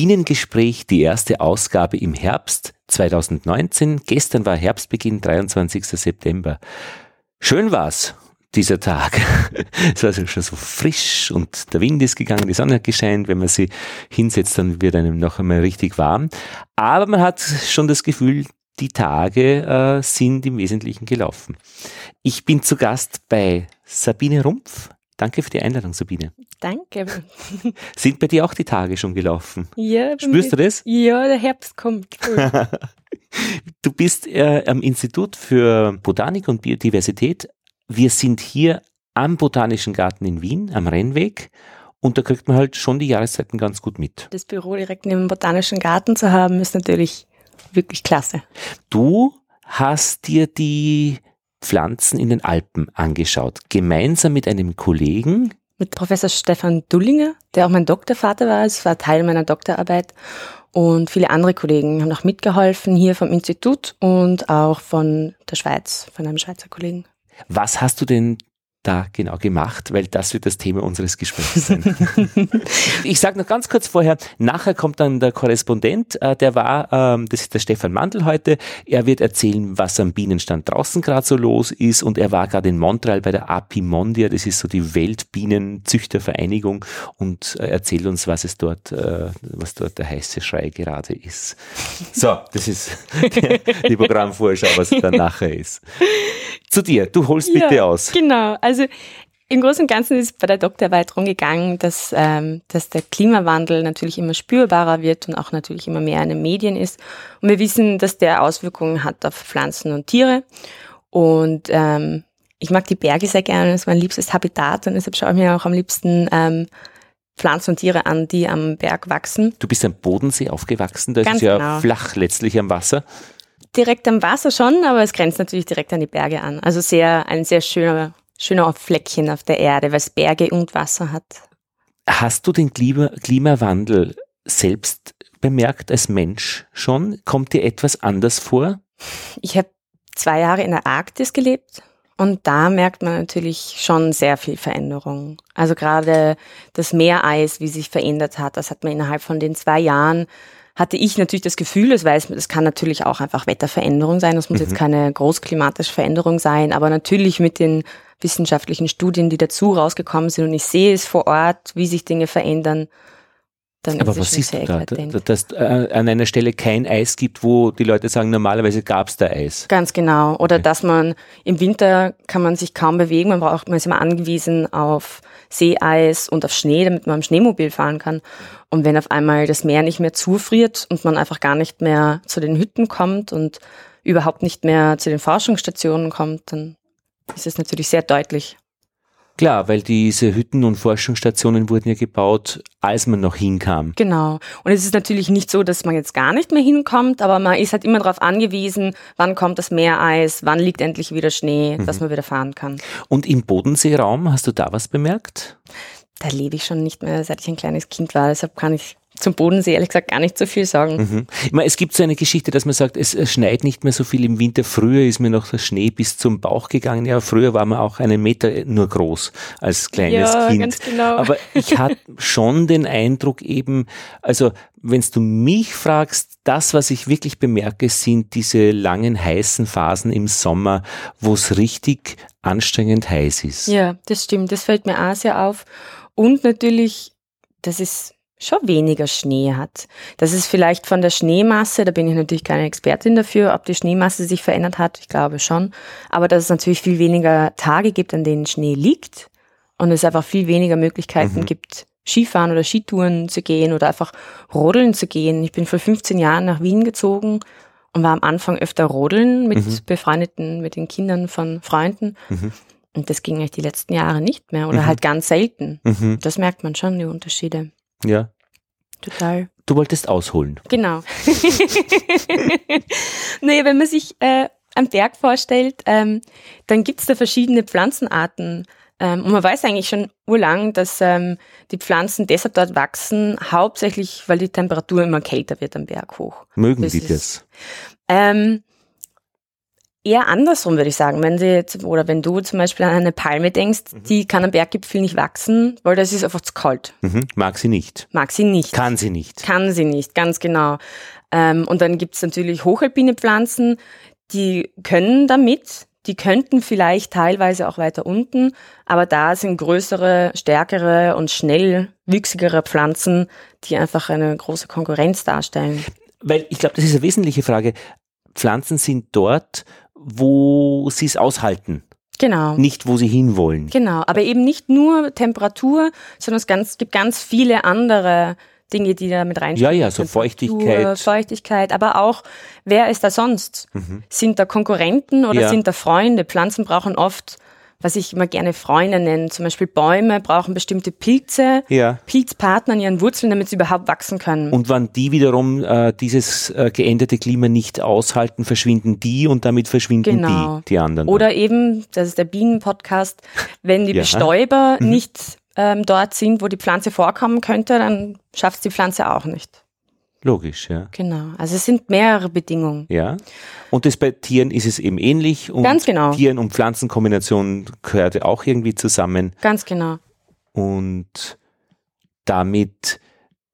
Bienengespräch, die erste Ausgabe im Herbst 2019. Gestern war Herbstbeginn, 23. September. Schön war's, dieser Tag. es war schon so frisch und der Wind ist gegangen, die Sonne hat gescheint. Wenn man sie hinsetzt, dann wird einem noch einmal richtig warm. Aber man hat schon das Gefühl, die Tage äh, sind im Wesentlichen gelaufen. Ich bin zu Gast bei Sabine Rumpf. Danke für die Einladung, Sabine. Danke. Sind bei dir auch die Tage schon gelaufen? Ja. Spürst du das? Ja, der Herbst kommt. du bist äh, am Institut für Botanik und Biodiversität. Wir sind hier am Botanischen Garten in Wien, am Rennweg. Und da kriegt man halt schon die Jahreszeiten ganz gut mit. Das Büro direkt neben dem Botanischen Garten zu haben, ist natürlich wirklich klasse. Du hast dir die Pflanzen in den Alpen angeschaut, gemeinsam mit einem Kollegen. Mit Professor Stefan Dullinger, der auch mein Doktorvater war. Es war Teil meiner Doktorarbeit. Und viele andere Kollegen haben auch mitgeholfen hier vom Institut und auch von der Schweiz, von einem Schweizer Kollegen. Was hast du denn da genau gemacht, weil das wird das Thema unseres Gesprächs sein. ich sage noch ganz kurz vorher, nachher kommt dann der Korrespondent, äh, der war, ähm, das ist der Stefan Mandl heute, er wird erzählen, was am Bienenstand draußen gerade so los ist und er war gerade in Montreal bei der Apimondia, das ist so die Weltbienenzüchtervereinigung und äh, erzählt uns, was es dort, äh, was dort der heiße Schrei gerade ist. So, das ist die Programmvorschau, was dann nachher ist. Zu dir, du holst bitte ja, aus. Genau, also im Großen und Ganzen ist bei der Doktorarbeit darum gegangen, dass, ähm, dass der Klimawandel natürlich immer spürbarer wird und auch natürlich immer mehr in den Medien ist. Und wir wissen, dass der Auswirkungen hat auf Pflanzen und Tiere. Und ähm, ich mag die Berge sehr gerne, das ist mein liebstes Habitat und deshalb schaue ich mir auch am liebsten ähm, Pflanzen und Tiere an, die am Berg wachsen. Du bist am Bodensee aufgewachsen, das Ganz ist ja genau. flach letztlich am Wasser direkt am Wasser schon, aber es grenzt natürlich direkt an die Berge an. Also sehr, ein sehr schöner, schöner Fleckchen auf der Erde, weil es Berge und Wasser hat. Hast du den Klima Klimawandel selbst bemerkt als Mensch schon? Kommt dir etwas anders vor? Ich habe zwei Jahre in der Arktis gelebt und da merkt man natürlich schon sehr viel Veränderung. Also gerade das Meereis, wie sich verändert hat, das hat man innerhalb von den zwei Jahren hatte ich natürlich das Gefühl, das weiß, das kann natürlich auch einfach Wetterveränderung sein, das muss mhm. jetzt keine großklimatische Veränderung sein, aber natürlich mit den wissenschaftlichen Studien, die dazu rausgekommen sind und ich sehe es vor Ort, wie sich Dinge verändern, dann Aber was siehst du da? Dass äh, an einer Stelle kein Eis gibt, wo die Leute sagen, normalerweise gab es da Eis. Ganz genau. Oder okay. dass man im Winter kann man sich kaum bewegen, man braucht, man ist immer angewiesen auf Seeeis und auf Schnee, damit man am Schneemobil fahren kann. Und wenn auf einmal das Meer nicht mehr zufriert und man einfach gar nicht mehr zu den Hütten kommt und überhaupt nicht mehr zu den Forschungsstationen kommt, dann ist es natürlich sehr deutlich. Klar, weil diese Hütten und Forschungsstationen wurden ja gebaut, als man noch hinkam. Genau. Und es ist natürlich nicht so, dass man jetzt gar nicht mehr hinkommt, aber man ist halt immer darauf angewiesen, wann kommt das Meereis, wann liegt endlich wieder Schnee, mhm. dass man wieder fahren kann. Und im Bodenseeraum, hast du da was bemerkt? Da lebe ich schon nicht mehr, seit ich ein kleines Kind war. Deshalb kann ich zum Bodensee ehrlich gesagt gar nicht so viel sagen. Mhm. Ich meine, es gibt so eine Geschichte, dass man sagt, es schneit nicht mehr so viel im Winter. Früher ist mir noch der Schnee bis zum Bauch gegangen. Ja, früher war man auch einen Meter nur groß als kleines ja, Kind. Ganz genau. Aber ich hatte schon den Eindruck eben, also wenn du mich fragst, das, was ich wirklich bemerke, sind diese langen heißen Phasen im Sommer, wo es richtig anstrengend heiß ist. Ja, das stimmt. Das fällt mir auch sehr auf. Und natürlich, das ist schon weniger Schnee hat. Das ist vielleicht von der Schneemasse, da bin ich natürlich keine Expertin dafür, ob die Schneemasse sich verändert hat, ich glaube schon. Aber dass es natürlich viel weniger Tage gibt, an denen Schnee liegt und es einfach viel weniger Möglichkeiten mhm. gibt, Skifahren oder Skitouren zu gehen oder einfach rodeln zu gehen. Ich bin vor 15 Jahren nach Wien gezogen und war am Anfang öfter rodeln mit mhm. befreundeten, mit den Kindern von Freunden. Mhm. Und das ging eigentlich die letzten Jahre nicht mehr oder mhm. halt ganz selten. Mhm. Das merkt man schon, die Unterschiede. Ja. Total. Du wolltest ausholen. Genau. nee, wenn man sich äh, am Berg vorstellt, ähm, dann gibt's da verschiedene Pflanzenarten. Ähm, und man weiß eigentlich schon urlang, dass ähm, die Pflanzen deshalb dort wachsen, hauptsächlich, weil die Temperatur immer kälter wird am Berg hoch. Mögen das die das? Ähm, Eher andersrum würde ich sagen. Wenn sie jetzt, oder wenn du zum Beispiel an eine Palme denkst, mhm. die kann am Berggipfel nicht wachsen, weil das ist einfach zu kalt. Mhm. Mag sie nicht. Mag sie nicht. Kann sie nicht. Kann sie nicht, ganz genau. Ähm, und dann gibt es natürlich hochalpine Pflanzen, die können damit, die könnten vielleicht teilweise auch weiter unten, aber da sind größere, stärkere und schnell wüchsigere Pflanzen, die einfach eine große Konkurrenz darstellen. Weil ich glaube, das ist eine wesentliche Frage. Pflanzen sind dort, wo sie es aushalten. Genau. Nicht, wo sie hinwollen. Genau, aber eben nicht nur Temperatur, sondern es ganz, gibt ganz viele andere Dinge, die da mit reinspielen. Ja, ja, so Feuchtigkeit. Feuchtigkeit, aber auch, wer ist da sonst? Mhm. Sind da Konkurrenten oder ja. sind da Freunde? Pflanzen brauchen oft was ich immer gerne Freunde nenne. Zum Beispiel Bäume brauchen bestimmte Pilze, ja. Pilzpartner an ihren Wurzeln, damit sie überhaupt wachsen können. Und wenn die wiederum äh, dieses äh, geänderte Klima nicht aushalten, verschwinden die und damit verschwinden genau. die, die anderen. Oder eben, das ist der Bienenpodcast, wenn die ja. Bestäuber mhm. nicht ähm, dort sind, wo die Pflanze vorkommen könnte, dann schafft es die Pflanze auch nicht. Logisch, ja. Genau. Also es sind mehrere Bedingungen. Ja. Und das bei Tieren ist es eben ähnlich. Und Ganz genau. Tieren- und Pflanzenkombination gehört auch irgendwie zusammen. Ganz genau. Und damit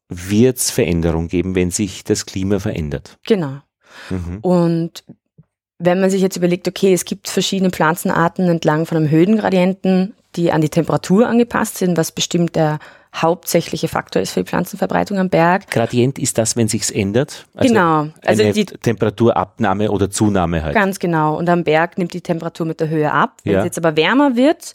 wird es Veränderung geben, wenn sich das Klima verändert. Genau. Mhm. Und wenn man sich jetzt überlegt, okay, es gibt verschiedene Pflanzenarten entlang von einem Höhengradienten, die an die Temperatur angepasst sind, was bestimmt der hauptsächliche Faktor ist für die Pflanzenverbreitung am Berg. Gradient ist das, wenn sich's ändert? Also genau. Also eine die Temperaturabnahme oder Zunahme halt. Ganz genau. Und am Berg nimmt die Temperatur mit der Höhe ab. Wenn ja. es jetzt aber wärmer wird,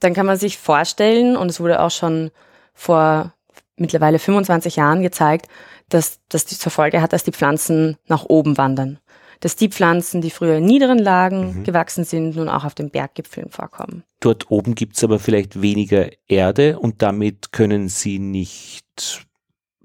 dann kann man sich vorstellen, und es wurde auch schon vor mittlerweile 25 Jahren gezeigt, dass das zur Folge hat, dass die Pflanzen nach oben wandern dass die Pflanzen, die früher in niederen Lagen mhm. gewachsen sind, nun auch auf den Berggipfeln vorkommen. Dort oben gibt es aber vielleicht weniger Erde und damit können sie nicht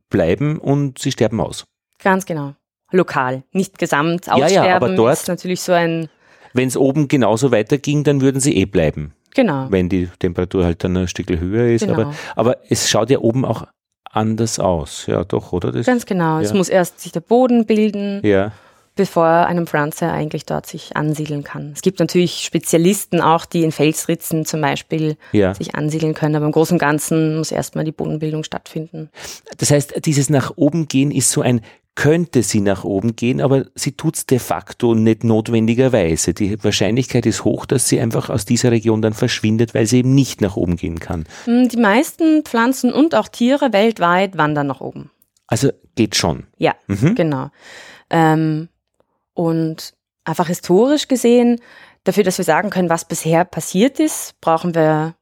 bleiben und sie sterben aus. Ganz genau. Lokal, nicht gesamt aussterben. Ja, ja, aber dort ist natürlich so ein. Wenn es oben genauso weiterging, dann würden sie eh bleiben. Genau. Wenn die Temperatur halt dann ein Stück höher ist. Genau. Aber, aber es schaut ja oben auch anders aus. Ja, doch, oder? Das, Ganz genau. Ja. Es muss erst sich der Boden bilden. Ja bevor einem Pflanze eigentlich dort sich ansiedeln kann. Es gibt natürlich Spezialisten auch, die in Felsritzen zum Beispiel ja. sich ansiedeln können, aber im Großen und Ganzen muss erstmal die Bodenbildung stattfinden. Das heißt, dieses nach oben gehen ist so ein könnte sie nach oben gehen, aber sie tut es de facto nicht notwendigerweise. Die Wahrscheinlichkeit ist hoch, dass sie einfach aus dieser Region dann verschwindet, weil sie eben nicht nach oben gehen kann. Hm, die meisten Pflanzen und auch Tiere weltweit wandern nach oben. Also geht schon. Ja, mhm. genau. Ähm, und einfach historisch gesehen, dafür, dass wir sagen können, was bisher passiert ist, brauchen wir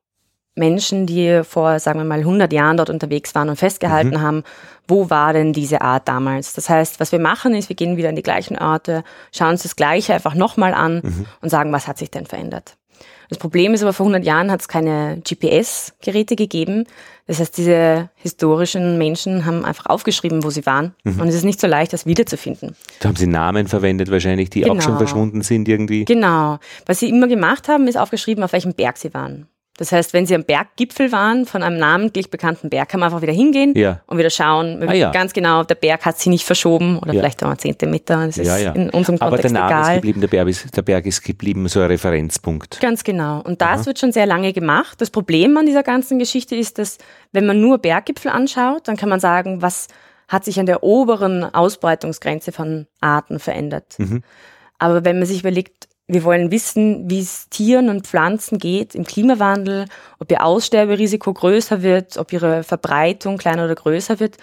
Menschen, die vor, sagen wir mal, 100 Jahren dort unterwegs waren und festgehalten mhm. haben, wo war denn diese Art damals? Das heißt, was wir machen ist, wir gehen wieder an die gleichen Orte, schauen uns das Gleiche einfach nochmal an mhm. und sagen, was hat sich denn verändert? Das Problem ist aber, vor 100 Jahren hat es keine GPS-Geräte gegeben. Das heißt, diese historischen Menschen haben einfach aufgeschrieben, wo sie waren. Mhm. Und es ist nicht so leicht, das wiederzufinden. Da haben sie Namen verwendet wahrscheinlich, die genau. auch schon genau. verschwunden sind irgendwie. Genau. Was sie immer gemacht haben, ist aufgeschrieben, auf welchem Berg sie waren. Das heißt, wenn Sie am Berggipfel waren von einem namentlich bekannten Berg, kann man einfach wieder hingehen ja. und wieder schauen. Ah, ja. Ganz genau, der Berg hat sich nicht verschoben oder ja. vielleicht auch ein Zentimeter. Das ist in unserem Kontext Aber der Name egal. ist geblieben, der Berg ist, der Berg ist geblieben, so ein Referenzpunkt. Ganz genau. Und das Aha. wird schon sehr lange gemacht. Das Problem an dieser ganzen Geschichte ist, dass wenn man nur Berggipfel anschaut, dann kann man sagen, was hat sich an der oberen Ausbreitungsgrenze von Arten verändert. Mhm. Aber wenn man sich überlegt, wir wollen wissen, wie es Tieren und Pflanzen geht im Klimawandel, ob ihr Aussterberisiko größer wird, ob ihre Verbreitung kleiner oder größer wird.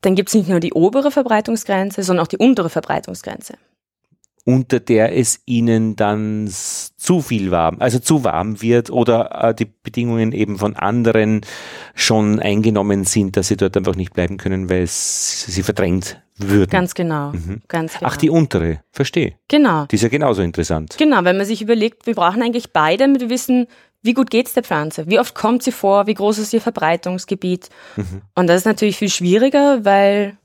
Dann gibt es nicht nur die obere Verbreitungsgrenze, sondern auch die untere Verbreitungsgrenze. Unter der es ihnen dann zu viel warm, also zu warm wird oder äh, die Bedingungen eben von anderen schon eingenommen sind, dass sie dort einfach nicht bleiben können, weil es sie verdrängt würden. Ganz genau, mhm. ganz genau. Ach, die untere, verstehe. Genau. Die ist ja genauso interessant. Genau, wenn man sich überlegt, wir brauchen eigentlich beide, damit wir wissen, wie gut geht es der Pflanze? Wie oft kommt sie vor? Wie groß ist ihr Verbreitungsgebiet? Mhm. Und das ist natürlich viel schwieriger, weil,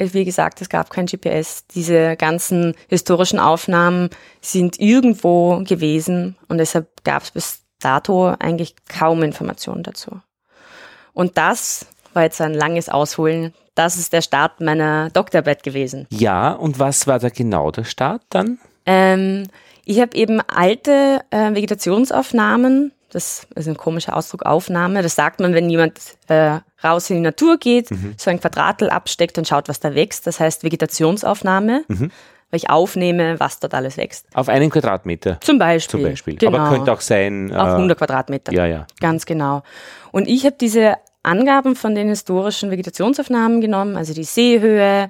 wie gesagt, es gab kein GPS. Diese ganzen historischen Aufnahmen sind irgendwo gewesen und deshalb gab es bis dato eigentlich kaum Informationen dazu. Und das war jetzt ein langes Ausholen das ist der Start meiner Doktorarbeit gewesen. Ja, und was war da genau der Start dann? Ähm, ich habe eben alte äh, Vegetationsaufnahmen, das ist ein komischer Ausdruck, Aufnahme. Das sagt man, wenn jemand äh, raus in die Natur geht, mhm. so ein Quadratl absteckt und schaut, was da wächst. Das heißt Vegetationsaufnahme. Mhm weil ich aufnehme, was dort alles wächst. Auf einen Quadratmeter? Zum Beispiel. Zum Beispiel. Genau. Aber könnte auch sein... Auf 100 äh, Quadratmeter. Ja, ja. Ganz genau. Und ich habe diese Angaben von den historischen Vegetationsaufnahmen genommen, also die Seehöhe,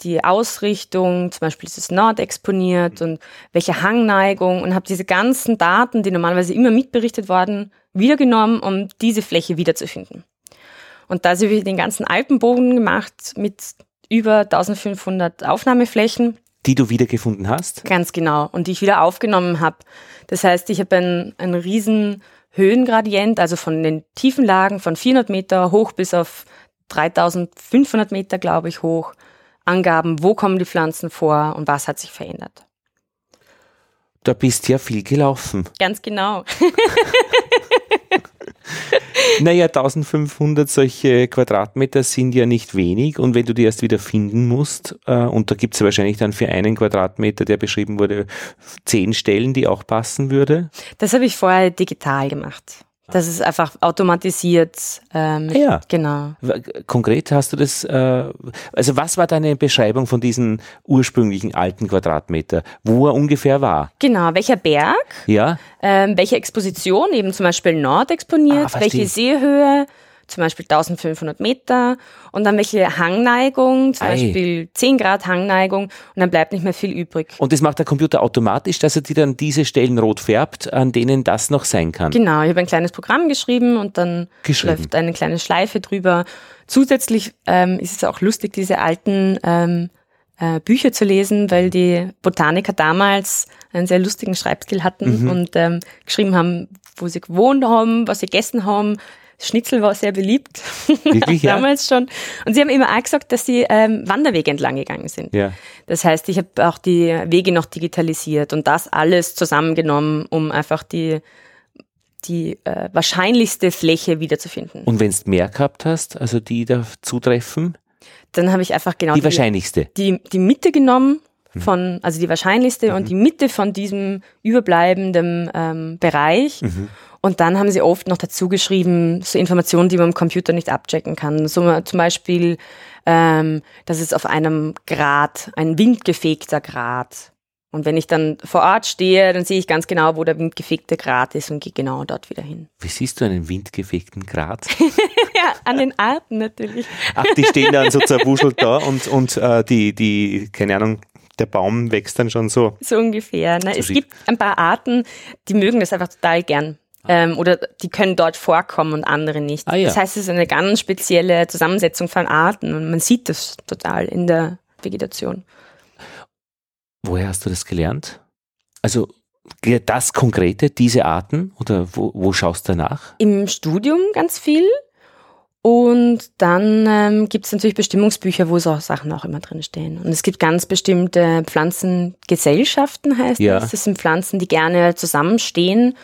die Ausrichtung, zum Beispiel ist es nordexponiert und welche Hangneigung und habe diese ganzen Daten, die normalerweise immer mitberichtet worden, wiedergenommen, um diese Fläche wiederzufinden. Und da habe ich den ganzen Alpenbogen gemacht mit über 1500 Aufnahmeflächen. Die du wiedergefunden hast? Ganz genau. Und die ich wieder aufgenommen habe. Das heißt, ich habe einen, einen riesen Höhengradient, also von den tiefen Lagen von 400 Meter hoch bis auf 3500 Meter, glaube ich, hoch. Angaben, wo kommen die Pflanzen vor und was hat sich verändert. Da bist ja viel gelaufen. Ganz genau. naja, 1500 solche Quadratmeter sind ja nicht wenig und wenn du die erst wieder finden musst, äh, und da gibt es ja wahrscheinlich dann für einen Quadratmeter, der beschrieben wurde, zehn Stellen, die auch passen würde. Das habe ich vorher digital gemacht. Das ist einfach automatisiert. Ähm, ah ja. Genau. Konkret hast du das, äh, also was war deine Beschreibung von diesen ursprünglichen alten Quadratmeter, wo er ungefähr war? Genau, welcher Berg? Ja. Ähm, welche Exposition, eben zum Beispiel Nord exponiert, ah, welche Seehöhe, zum Beispiel 1500 Meter und dann welche Hangneigung, zum Ei. Beispiel 10 Grad Hangneigung und dann bleibt nicht mehr viel übrig. Und das macht der Computer automatisch, dass er dir dann diese Stellen rot färbt, an denen das noch sein kann? Genau, ich habe ein kleines Programm geschrieben und dann läuft eine kleine Schleife drüber. Zusätzlich ähm, ist es auch lustig, diese alten ähm, äh, Bücher zu lesen, weil die Botaniker damals einen sehr lustigen Schreibstil hatten mhm. und ähm, geschrieben haben, wo sie gewohnt haben, was sie gegessen haben, Schnitzel war sehr beliebt. Wirklich, Damals schon. Und sie haben immer auch gesagt, dass sie ähm, Wanderwege entlang gegangen sind. Ja. Das heißt, ich habe auch die Wege noch digitalisiert und das alles zusammengenommen, um einfach die, die äh, wahrscheinlichste Fläche wiederzufinden. Und wenn du mehr gehabt hast, also die da zutreffen? Dann habe ich einfach genau die, die wahrscheinlichste. Die, die Mitte genommen hm. von, also die wahrscheinlichste mhm. und die Mitte von diesem überbleibenden ähm, Bereich. Mhm. Und dann haben sie oft noch dazu geschrieben, so Informationen, die man am Computer nicht abchecken kann. So zum Beispiel, ähm, dass es auf einem Grad, ein windgefegter Grad. Und wenn ich dann vor Ort stehe, dann sehe ich ganz genau, wo der windgefegte Grad ist und gehe genau dort wieder hin. Wie siehst du einen windgefegten Grad? ja, an den Arten natürlich. Ach, die stehen dann so zerwuschelt da und, und äh, die, die, keine Ahnung, der Baum wächst dann schon so. So ungefähr. Ne? Es gibt ein paar Arten, die mögen das einfach total gern. Ähm, oder die können dort vorkommen und andere nicht. Ah, ja. Das heißt, es ist eine ganz spezielle Zusammensetzung von Arten und man sieht das total in der Vegetation. Woher hast du das gelernt? Also das Konkrete, diese Arten oder wo, wo schaust du danach? Im Studium ganz viel. Und dann ähm, gibt es natürlich Bestimmungsbücher, wo so Sachen auch immer drin stehen. Und es gibt ganz bestimmte Pflanzengesellschaften, heißt ja. das. Das sind Pflanzen, die gerne zusammenstehen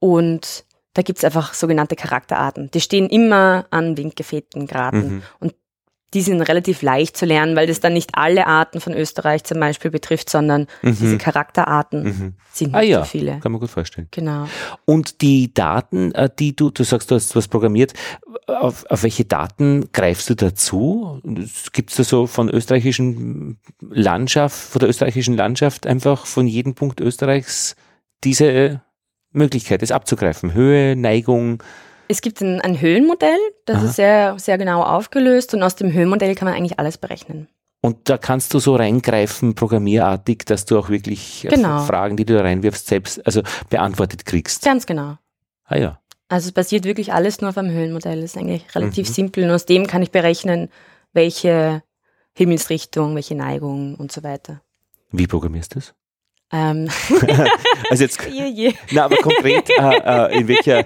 und da gibt's einfach sogenannte Charakterarten. Die stehen immer an windgefegten Graden. Mhm. Und die sind relativ leicht zu lernen, weil das dann nicht alle Arten von Österreich zum Beispiel betrifft, sondern mhm. diese Charakterarten mhm. sind ah nicht ah, ja. so viele. Kann man gut vorstellen. Genau. Und die Daten, äh, die du, du sagst, du hast was programmiert, auf, auf welche Daten greifst du dazu? Gibt es da so von österreichischen Landschaft, von der österreichischen Landschaft einfach von jedem Punkt Österreichs diese Möglichkeit, es abzugreifen? Höhe, Neigung? Es gibt ein, ein Höhenmodell, das Aha. ist sehr, sehr genau aufgelöst und aus dem Höhenmodell kann man eigentlich alles berechnen. Und da kannst du so reingreifen, programmierartig, dass du auch wirklich äh, genau. Fragen, die du da reinwirfst, selbst also beantwortet kriegst. Ganz genau. Ah ja. Also es basiert wirklich alles nur auf einem Höhenmodell. Das ist eigentlich relativ mhm. simpel. Und aus dem kann ich berechnen, welche Himmelsrichtung, welche Neigung und so weiter. Wie programmierst du das? Ähm. also jetzt, je, je. na, aber konkret, äh, äh, in welcher,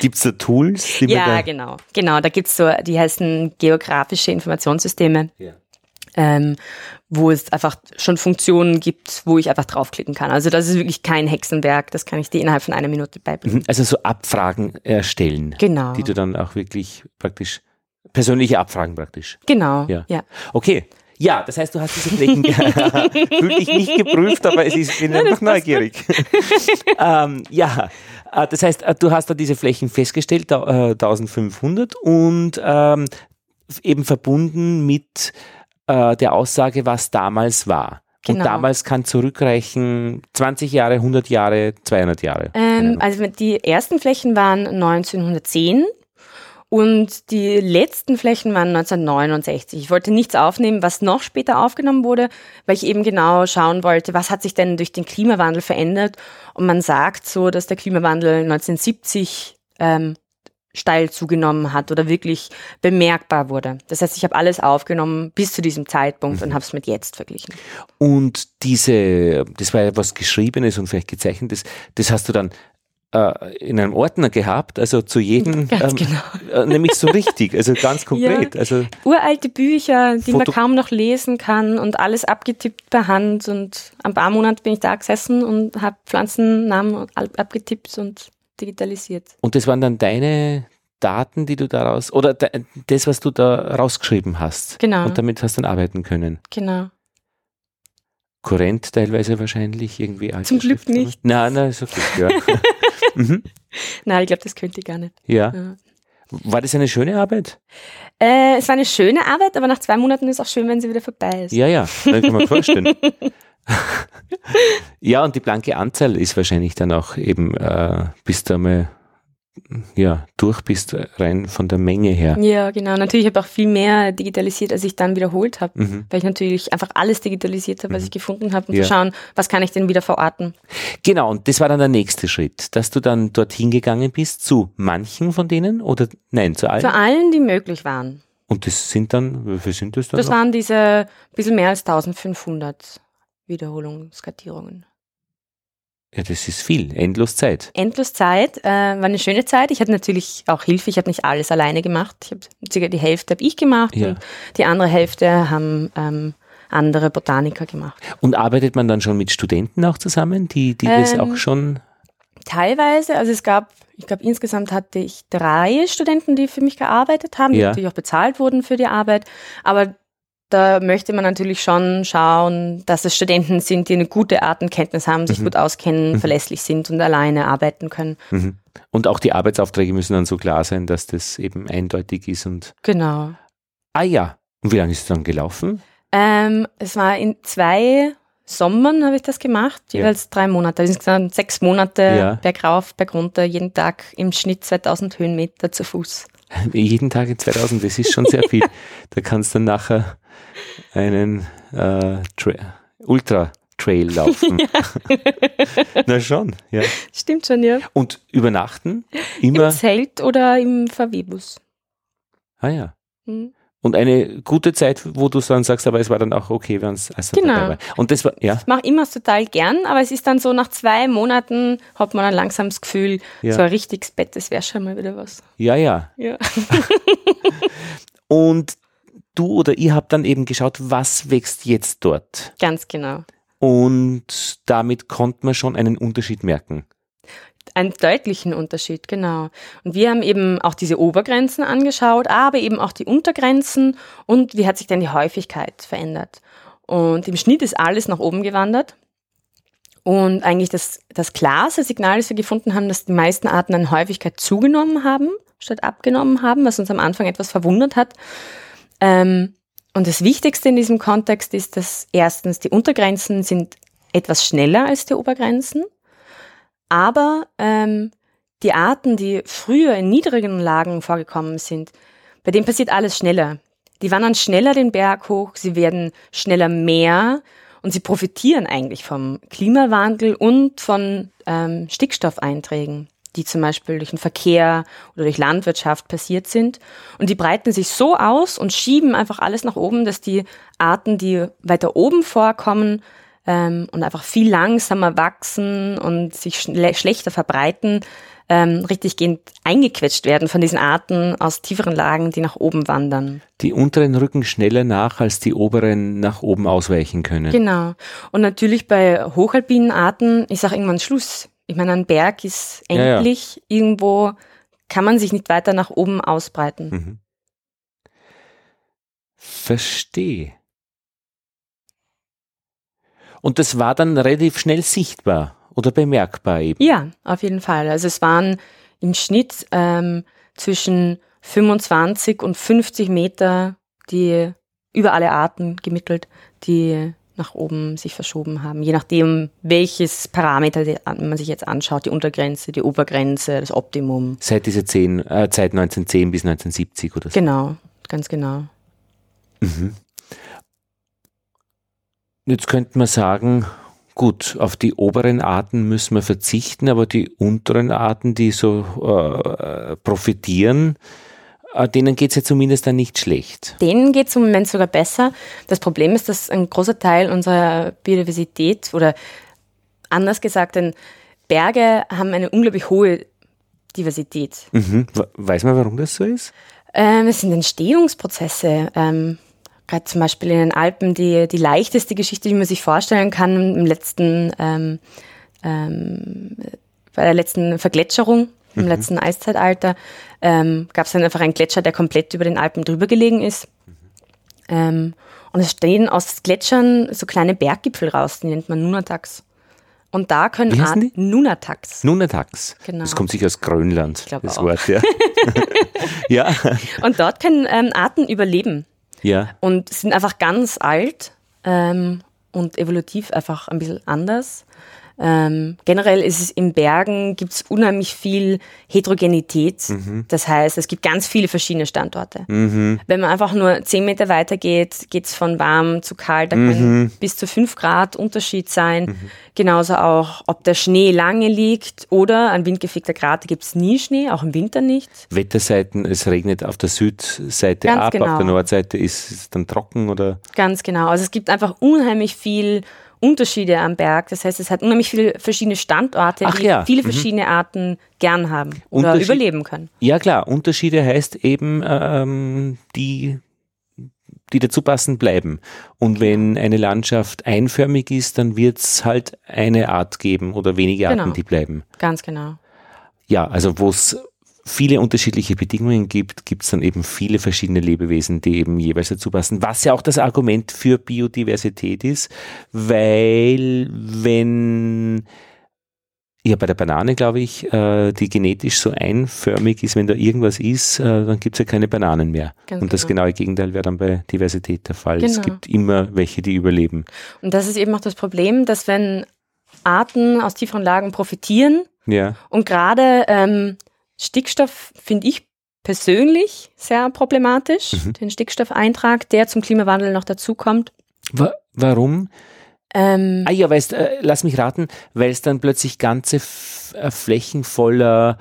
gibt's da Tools? ja, genau, genau, da gibt's so, die heißen geografische Informationssysteme. Ja. Ähm, wo es einfach schon Funktionen gibt, wo ich einfach draufklicken kann. Also das ist wirklich kein Hexenwerk, das kann ich dir innerhalb von einer Minute beibringen. Mhm, also so Abfragen erstellen, genau. die du dann auch wirklich praktisch, persönliche Abfragen praktisch. Genau, ja. ja. Okay, Ja, das heißt, du hast diese Flächen fühl dich nicht geprüft, aber es ist, ich bin Nein, einfach neugierig. ähm, ja, äh, das heißt, äh, du hast da diese Flächen festgestellt, 1500 äh, und ähm, eben verbunden mit äh, der Aussage, was damals war. Genau. Und damals kann zurückreichen 20 Jahre, 100 Jahre, 200 Jahre. Ähm, also die ersten Flächen waren 1910 und die letzten Flächen waren 1969. Ich wollte nichts aufnehmen, was noch später aufgenommen wurde, weil ich eben genau schauen wollte, was hat sich denn durch den Klimawandel verändert. Und man sagt so, dass der Klimawandel 1970 ähm, steil zugenommen hat oder wirklich bemerkbar wurde. Das heißt, ich habe alles aufgenommen bis zu diesem Zeitpunkt mhm. und habe es mit jetzt verglichen. Und diese, das war ja was Geschriebenes und vielleicht gezeichnetes, das hast du dann in einem Ordner gehabt, also zu jedem, ähm, genau. äh, nämlich so richtig, also ganz konkret. Ja, also uralte Bücher, die Foto man kaum noch lesen kann und alles abgetippt per Hand und ein paar Monate bin ich da gesessen und habe Pflanzennamen abgetippt und digitalisiert. Und das waren dann deine Daten, die du daraus, oder das, was du da rausgeschrieben hast. Genau. Und damit hast du dann arbeiten können. Genau. Kurrent teilweise wahrscheinlich irgendwie Zum Glück nicht. Nein, nein, ist okay, ja. mhm. Nein, ich glaube, das könnte ich gar nicht. Ja. ja. War das eine schöne Arbeit? Äh, es war eine schöne Arbeit, aber nach zwei Monaten ist es auch schön, wenn sie wieder vorbei ist. Ja, ja, das kann man vorstellen. ja, und die blanke Anzahl ist wahrscheinlich dann auch eben, äh, bis du einmal ja, durch bist, rein von der Menge her. Ja, genau. Natürlich habe ich auch viel mehr digitalisiert, als ich dann wiederholt habe, mhm. weil ich natürlich einfach alles digitalisiert habe, was mhm. ich gefunden habe, um ja. zu schauen, was kann ich denn wieder verorten. Genau, und das war dann der nächste Schritt, dass du dann dorthin gegangen bist, zu manchen von denen oder nein, zu allen? Zu allen, die möglich waren. Und das sind dann, wie viel sind das dann? Das noch? waren diese bisschen mehr als 1500 Wiederholungskartierungen. Ja, das ist viel. Endlos Zeit. Endlos Zeit. Äh, war eine schöne Zeit. Ich hatte natürlich auch Hilfe. Ich habe nicht alles alleine gemacht. Ich habe circa die Hälfte habe ich gemacht ja. und die andere Hälfte haben ähm, andere Botaniker gemacht. Und arbeitet man dann schon mit Studenten auch zusammen, die, die ähm, das auch schon? Teilweise. Also es gab, ich glaube insgesamt hatte ich drei Studenten, die für mich gearbeitet haben, die ja. natürlich auch bezahlt wurden für die Arbeit. Aber da möchte man natürlich schon schauen, dass es Studenten sind, die eine gute Artenkenntnis haben, sich mhm. gut auskennen, mhm. verlässlich sind und alleine arbeiten können. Mhm. Und auch die Arbeitsaufträge müssen dann so klar sein, dass das eben eindeutig ist und. Genau. Ah ja. Und wie lange ist es dann gelaufen? Ähm, es war in zwei Sommern habe ich das gemacht, jeweils ja. drei Monate. Also insgesamt sechs Monate ja. bergauf, bergunter, jeden Tag im Schnitt 2000 Höhenmeter zu Fuß. jeden Tag in 2000, das ist schon sehr viel. da kannst du nachher einen äh, Ultra Trail laufen. Na schon, ja. Stimmt schon, ja. Und übernachten immer? Im Zelt oder im VW-Bus. Ah ja. Mhm. Und eine gute Zeit, wo du dann sagst, aber es war dann auch okay, wenn es also genau. dabei war. Und das war, ja. Ich mache immer total gern, aber es ist dann so, nach zwei Monaten hat man ein langsames Gefühl, ja. so ein richtiges Bett, das wäre schon mal wieder was. Ja, ja. ja. Und du oder ihr habt dann eben geschaut, was wächst jetzt dort. Ganz genau. Und damit konnte man schon einen Unterschied merken. Einen deutlichen Unterschied, genau. Und wir haben eben auch diese Obergrenzen angeschaut, aber eben auch die Untergrenzen und wie hat sich denn die Häufigkeit verändert. Und im Schnitt ist alles nach oben gewandert. Und eigentlich das, das klare Signal, das wir gefunden haben, dass die meisten Arten an Häufigkeit zugenommen haben, statt abgenommen haben, was uns am Anfang etwas verwundert hat. Ähm, und das Wichtigste in diesem Kontext ist, dass erstens die Untergrenzen sind etwas schneller als die Obergrenzen, aber ähm, die Arten, die früher in niedrigen Lagen vorgekommen sind, bei denen passiert alles schneller. Die wandern schneller den Berg hoch, sie werden schneller mehr und sie profitieren eigentlich vom Klimawandel und von ähm, Stickstoffeinträgen die zum Beispiel durch den Verkehr oder durch Landwirtschaft passiert sind. Und die breiten sich so aus und schieben einfach alles nach oben, dass die Arten, die weiter oben vorkommen ähm, und einfach viel langsamer wachsen und sich schle schlechter verbreiten, ähm, richtig gehend eingequetscht werden von diesen Arten aus tieferen Lagen, die nach oben wandern. Die unteren rücken schneller nach, als die oberen nach oben ausweichen können. Genau. Und natürlich bei hochalpinen Arten ist auch irgendwann Schluss ich meine, ein Berg ist endlich, ja, ja. irgendwo kann man sich nicht weiter nach oben ausbreiten. Mhm. Verstehe. Und das war dann relativ schnell sichtbar oder bemerkbar eben. Ja, auf jeden Fall. Also es waren im Schnitt ähm, zwischen 25 und 50 Meter, die über alle Arten gemittelt, die nach oben sich verschoben haben, je nachdem, welches Parameter man sich jetzt anschaut, die Untergrenze, die Obergrenze, das Optimum. Seit diese 10, äh, Zeit 1910 bis 1970 oder so. Genau, ganz genau. Mhm. Jetzt könnte man sagen, gut, auf die oberen Arten müssen wir verzichten, aber die unteren Arten, die so äh, profitieren, denen geht es ja zumindest dann nicht schlecht. Denen geht es im Moment sogar besser. Das Problem ist, dass ein großer Teil unserer Biodiversität oder anders gesagt, denn Berge haben eine unglaublich hohe Diversität. Mhm. Weiß man, warum das so ist? Ähm, es sind Entstehungsprozesse. Ähm, gerade zum Beispiel in den Alpen die, die leichteste Geschichte, die man sich vorstellen kann, im letzten, ähm, ähm, bei der letzten Vergletscherung, im mhm. letzten Eiszeitalter, ähm, gab es dann einfach einen Gletscher, der komplett über den Alpen drüber gelegen ist. Mhm. Ähm, und es stehen aus Gletschern so kleine Berggipfel raus, die nennt man Nunataks. Und da können Wie heißen die? Nunataks. Nunataks. Genau. Das kommt sicher aus Grönland, ich das auch. Wort, ja. ja. Und dort können ähm, Arten überleben. Ja. Und sind einfach ganz alt ähm, und evolutiv einfach ein bisschen anders. Ähm, generell ist es in Bergen gibt es unheimlich viel Heterogenität. Mhm. Das heißt, es gibt ganz viele verschiedene Standorte. Mhm. Wenn man einfach nur zehn Meter weiter geht, geht es von warm zu kalt. Da mhm. kann bis zu fünf Grad Unterschied sein. Mhm. Genauso auch, ob der Schnee lange liegt oder ein windgefegter Grad gibt es nie Schnee, auch im Winter nicht. Wetterseiten, es regnet auf der Südseite Ganz ab, genau. auf der Nordseite ist es dann trocken oder? Ganz genau. Also es gibt einfach unheimlich viel Unterschiede am Berg. Das heißt, es hat unheimlich viele verschiedene Standorte, Ach die ja. viele mhm. verschiedene Arten gern haben oder überleben können. Ja klar, Unterschiede heißt eben ähm, die die dazu passen bleiben. Und genau. wenn eine Landschaft einförmig ist, dann wird es halt eine Art geben oder wenige Arten, genau. die bleiben. Ganz genau. Ja, also wo es viele unterschiedliche Bedingungen gibt, gibt es dann eben viele verschiedene Lebewesen, die eben jeweils dazu passen. Was ja auch das Argument für Biodiversität ist, weil wenn ja, bei der Banane, glaube ich, äh, die genetisch so einförmig ist, wenn da irgendwas ist, äh, dann gibt es ja keine Bananen mehr. Ganz und das genau. genaue Gegenteil wäre dann bei Diversität der Fall. Genau. Es gibt immer welche, die überleben. Und das ist eben auch das Problem, dass wenn Arten aus tieferen Lagen profitieren ja. und gerade ähm, Stickstoff finde ich persönlich sehr problematisch, mhm. den Stickstoffeintrag, der zum Klimawandel noch dazukommt. Wa warum? Ähm, ah ja, weißt, äh, lass mich raten, weil es dann plötzlich ganze F äh, Flächen voller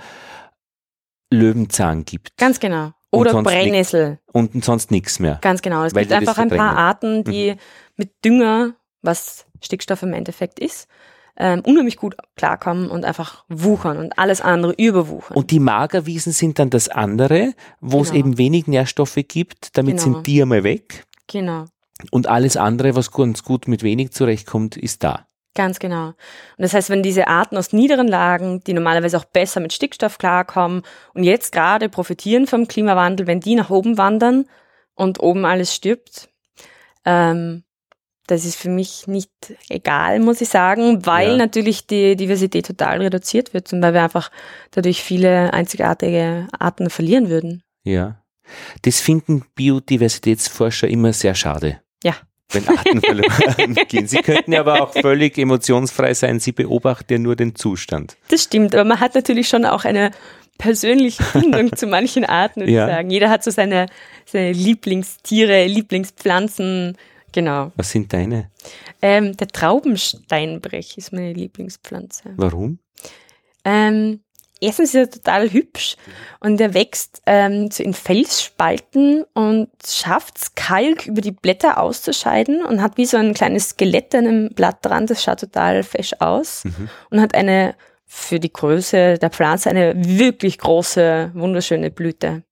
Löwenzahn gibt. Ganz genau. Oder Brennnessel. Und sonst nichts mehr. Ganz genau. Es gibt einfach ein paar Arten, die mhm. mit Dünger, was Stickstoff im Endeffekt ist, ähm, unheimlich gut klarkommen und einfach wuchern und alles andere überwuchern. Und die Magerwiesen sind dann das andere, wo genau. es eben wenig Nährstoffe gibt, damit genau. sind die einmal weg. Genau. Und alles andere, was ganz gut mit wenig zurechtkommt, ist da. Ganz genau. Und das heißt, wenn diese Arten aus niederen Lagen, die normalerweise auch besser mit Stickstoff klarkommen und jetzt gerade profitieren vom Klimawandel, wenn die nach oben wandern und oben alles stirbt, ähm, das ist für mich nicht egal, muss ich sagen, weil ja. natürlich die Diversität total reduziert wird und weil wir einfach dadurch viele einzigartige Arten verlieren würden. Ja. Das finden Biodiversitätsforscher immer sehr schade. Ja. Wenn Arten verloren gehen. Sie könnten aber auch völlig emotionsfrei sein. Sie beobachten ja nur den Zustand. Das stimmt, aber man hat natürlich schon auch eine persönliche Bindung zu manchen Arten, würde ja. ich sagen. Jeder hat so seine, seine Lieblingstiere, Lieblingspflanzen, Genau. Was sind deine? Ähm, der Traubensteinbrech ist meine Lieblingspflanze. Warum? Ähm, erstens ist er total hübsch und er wächst ähm, so in Felsspalten und schafft es, Kalk über die Blätter auszuscheiden und hat wie so ein kleines Skelett an einem Blatt dran. Das schaut total fesch aus mhm. und hat eine für die Größe der Pflanze eine wirklich große, wunderschöne Blüte.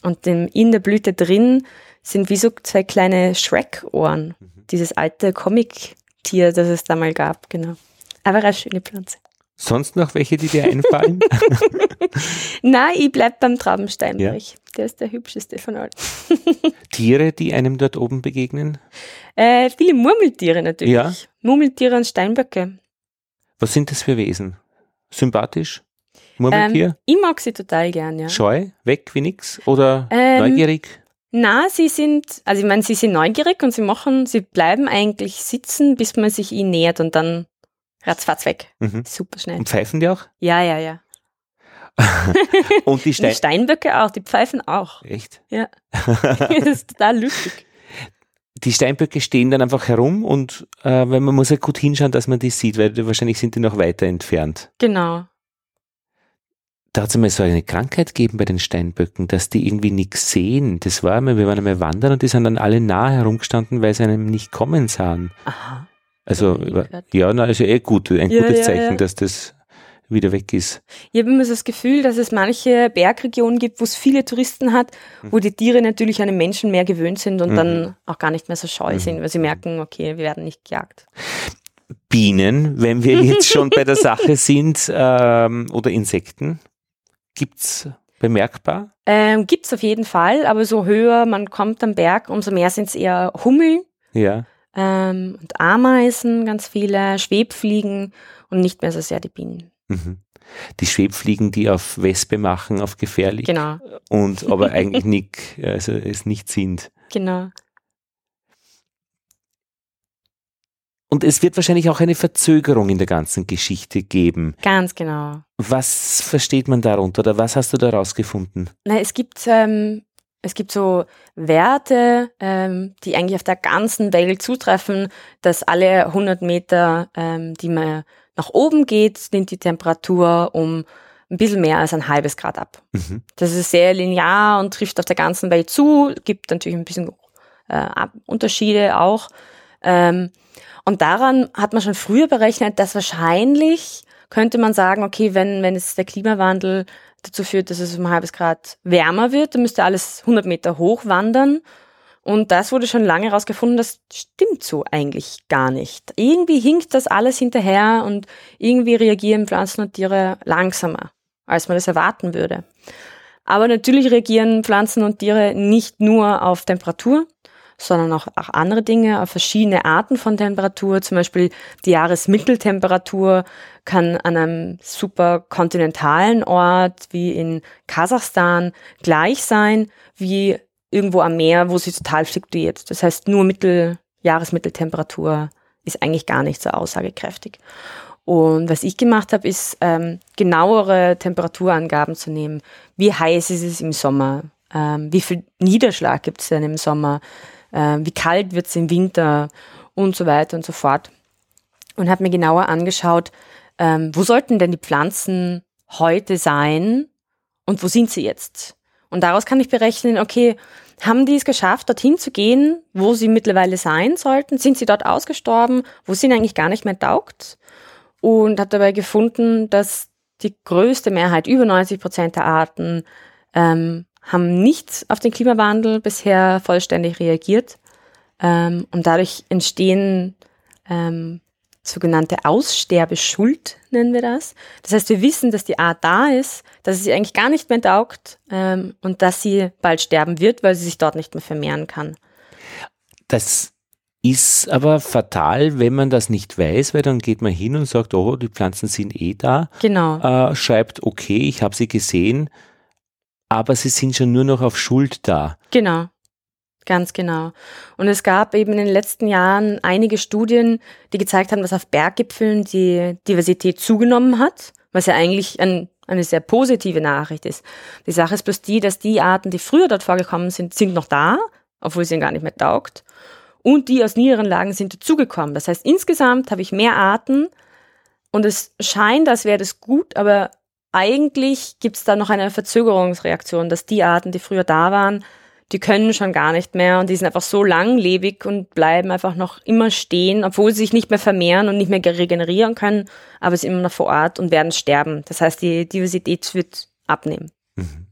Und in der Blüte drin sind wie so zwei kleine Shrek-Ohren. Mhm. Dieses alte Comic-Tier, das es da mal gab, genau. Aber eine schöne Pflanze. Sonst noch welche, die dir einfallen? Nein, ich bleib beim Trabensteinbrech. Ja. Der ist der hübscheste von allen. Tiere, die einem dort oben begegnen? Äh, viele Murmeltiere natürlich. Ja. Murmeltiere und Steinböcke. Was sind das für Wesen? Sympathisch? Murmeltier? Ähm, ich mag sie total gern, ja. Scheu? Weg wie nix? Oder ähm, neugierig? Na, sie sind, also ich meine, sie sind neugierig und sie machen, sie bleiben eigentlich sitzen, bis man sich ihnen nähert und dann ratzfatz weg. Mhm. Super schnell. Und pfeifen die auch? Ja, ja, ja. und die, Stein die Steinböcke auch, die pfeifen auch. Echt? Ja. das ist total lustig. Die Steinböcke stehen dann einfach herum und äh, man muss ja gut hinschauen, dass man die sieht, weil wahrscheinlich sind die noch weiter entfernt. Genau da hat es einmal so eine Krankheit gegeben bei den Steinböcken, dass die irgendwie nichts sehen. Das war einmal, wir waren einmal wandern und die sind dann alle nah herumgestanden, weil sie einem nicht kommen sahen. Aha. Also, ja, na, also eh gut, ein ja, gutes ja, Zeichen, ja. dass das wieder weg ist. Ich habe immer so das Gefühl, dass es manche Bergregionen gibt, wo es viele Touristen hat, wo die Tiere natürlich an den Menschen mehr gewöhnt sind und mhm. dann auch gar nicht mehr so scheu mhm. sind, weil sie merken, okay, wir werden nicht gejagt. Bienen, wenn wir jetzt schon bei der Sache sind, ähm, oder Insekten? Gibt es bemerkbar? Ähm, Gibt es auf jeden Fall, aber so höher man kommt am Berg, umso mehr sind es eher Hummeln. Ja. Ähm, und Ameisen, ganz viele, Schwebfliegen und nicht mehr so sehr die Bienen. Mhm. Die Schwebfliegen, die auf Wespe machen, auf gefährlich. Genau. Und aber eigentlich nicht, also es nicht sind. Genau. Und es wird wahrscheinlich auch eine Verzögerung in der ganzen Geschichte geben. Ganz genau. Was versteht man darunter oder was hast du da rausgefunden? Na, es gibt ähm, es gibt so Werte, ähm, die eigentlich auf der ganzen Welt zutreffen, dass alle 100 Meter, ähm, die man nach oben geht, nimmt die Temperatur um ein bisschen mehr als ein halbes Grad ab. Mhm. Das ist sehr linear und trifft auf der ganzen Welt zu, gibt natürlich ein bisschen äh, Unterschiede auch. Ähm, und daran hat man schon früher berechnet, dass wahrscheinlich könnte man sagen, okay, wenn, wenn es der Klimawandel dazu führt, dass es um ein halbes Grad wärmer wird, dann müsste alles 100 Meter hoch wandern. Und das wurde schon lange herausgefunden, das stimmt so eigentlich gar nicht. Irgendwie hinkt das alles hinterher und irgendwie reagieren Pflanzen und Tiere langsamer, als man das erwarten würde. Aber natürlich reagieren Pflanzen und Tiere nicht nur auf Temperatur, sondern auch, auch andere Dinge, auf verschiedene Arten von Temperatur. Zum Beispiel die Jahresmitteltemperatur kann an einem super kontinentalen Ort wie in Kasachstan gleich sein wie irgendwo am Meer, wo sie total fluktuiert. Das heißt, nur Mittel, Jahresmitteltemperatur ist eigentlich gar nicht so aussagekräftig. Und was ich gemacht habe, ist ähm, genauere Temperaturangaben zu nehmen. Wie heiß ist es im Sommer? Ähm, wie viel Niederschlag gibt es denn im Sommer? Äh, wie kalt wird es im Winter und so weiter und so fort. Und habe mir genauer angeschaut, ähm, wo sollten denn die Pflanzen heute sein und wo sind sie jetzt? Und daraus kann ich berechnen, okay, haben die es geschafft, dorthin zu gehen, wo sie mittlerweile sein sollten? Sind sie dort ausgestorben, wo sie eigentlich gar nicht mehr taugt? Und habe dabei gefunden, dass die größte Mehrheit, über 90 Prozent der Arten, ähm, haben nicht auf den Klimawandel bisher vollständig reagiert. Ähm, und dadurch entstehen ähm, sogenannte Aussterbeschuld, nennen wir das. Das heißt, wir wissen, dass die Art da ist, dass sie eigentlich gar nicht mehr taugt ähm, und dass sie bald sterben wird, weil sie sich dort nicht mehr vermehren kann. Das ist aber fatal, wenn man das nicht weiß, weil dann geht man hin und sagt, oh, die Pflanzen sind eh da. Genau. Äh, schreibt, okay, ich habe sie gesehen, aber sie sind schon nur noch auf Schuld da. Genau. Ganz genau. Und es gab eben in den letzten Jahren einige Studien, die gezeigt haben, dass auf Berggipfeln die Diversität zugenommen hat, was ja eigentlich ein, eine sehr positive Nachricht ist. Die Sache ist bloß die, dass die Arten, die früher dort vorgekommen sind, sind noch da, obwohl sie gar nicht mehr taugt. Und die aus niederen Lagen sind dazugekommen. Das heißt, insgesamt habe ich mehr Arten und es scheint, als wäre das gut, aber eigentlich gibt es da noch eine Verzögerungsreaktion, dass die Arten, die früher da waren, die können schon gar nicht mehr und die sind einfach so langlebig und bleiben einfach noch immer stehen, obwohl sie sich nicht mehr vermehren und nicht mehr regenerieren können, aber sie sind immer noch vor Ort und werden sterben. Das heißt, die Diversität wird abnehmen. Mhm.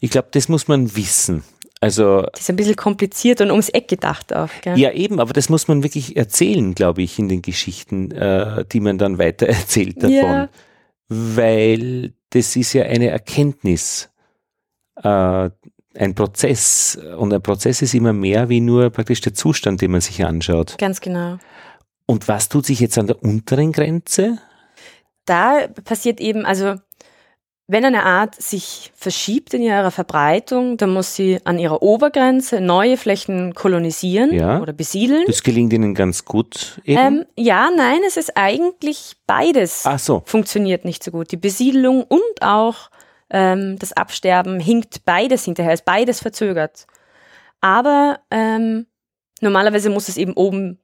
Ich glaube, das muss man wissen. Also das ist ein bisschen kompliziert und ums Eck gedacht auch. Gell? Ja, eben, aber das muss man wirklich erzählen, glaube ich, in den Geschichten, äh, die man dann weiter erzählt davon. Ja. Weil das ist ja eine Erkenntnis, äh, ein Prozess. Und ein Prozess ist immer mehr wie nur praktisch der Zustand, den man sich anschaut. Ganz genau. Und was tut sich jetzt an der unteren Grenze? Da passiert eben, also wenn eine Art sich verschiebt in ihrer Verbreitung, dann muss sie an ihrer Obergrenze neue Flächen kolonisieren ja, oder besiedeln. Das gelingt ihnen ganz gut. Eben. Ähm, ja, nein, es ist eigentlich beides. Ach so. Funktioniert nicht so gut. Die Besiedelung und auch ähm, das Absterben hinkt beides hinterher, ist beides verzögert. Aber ähm, normalerweise muss es eben oben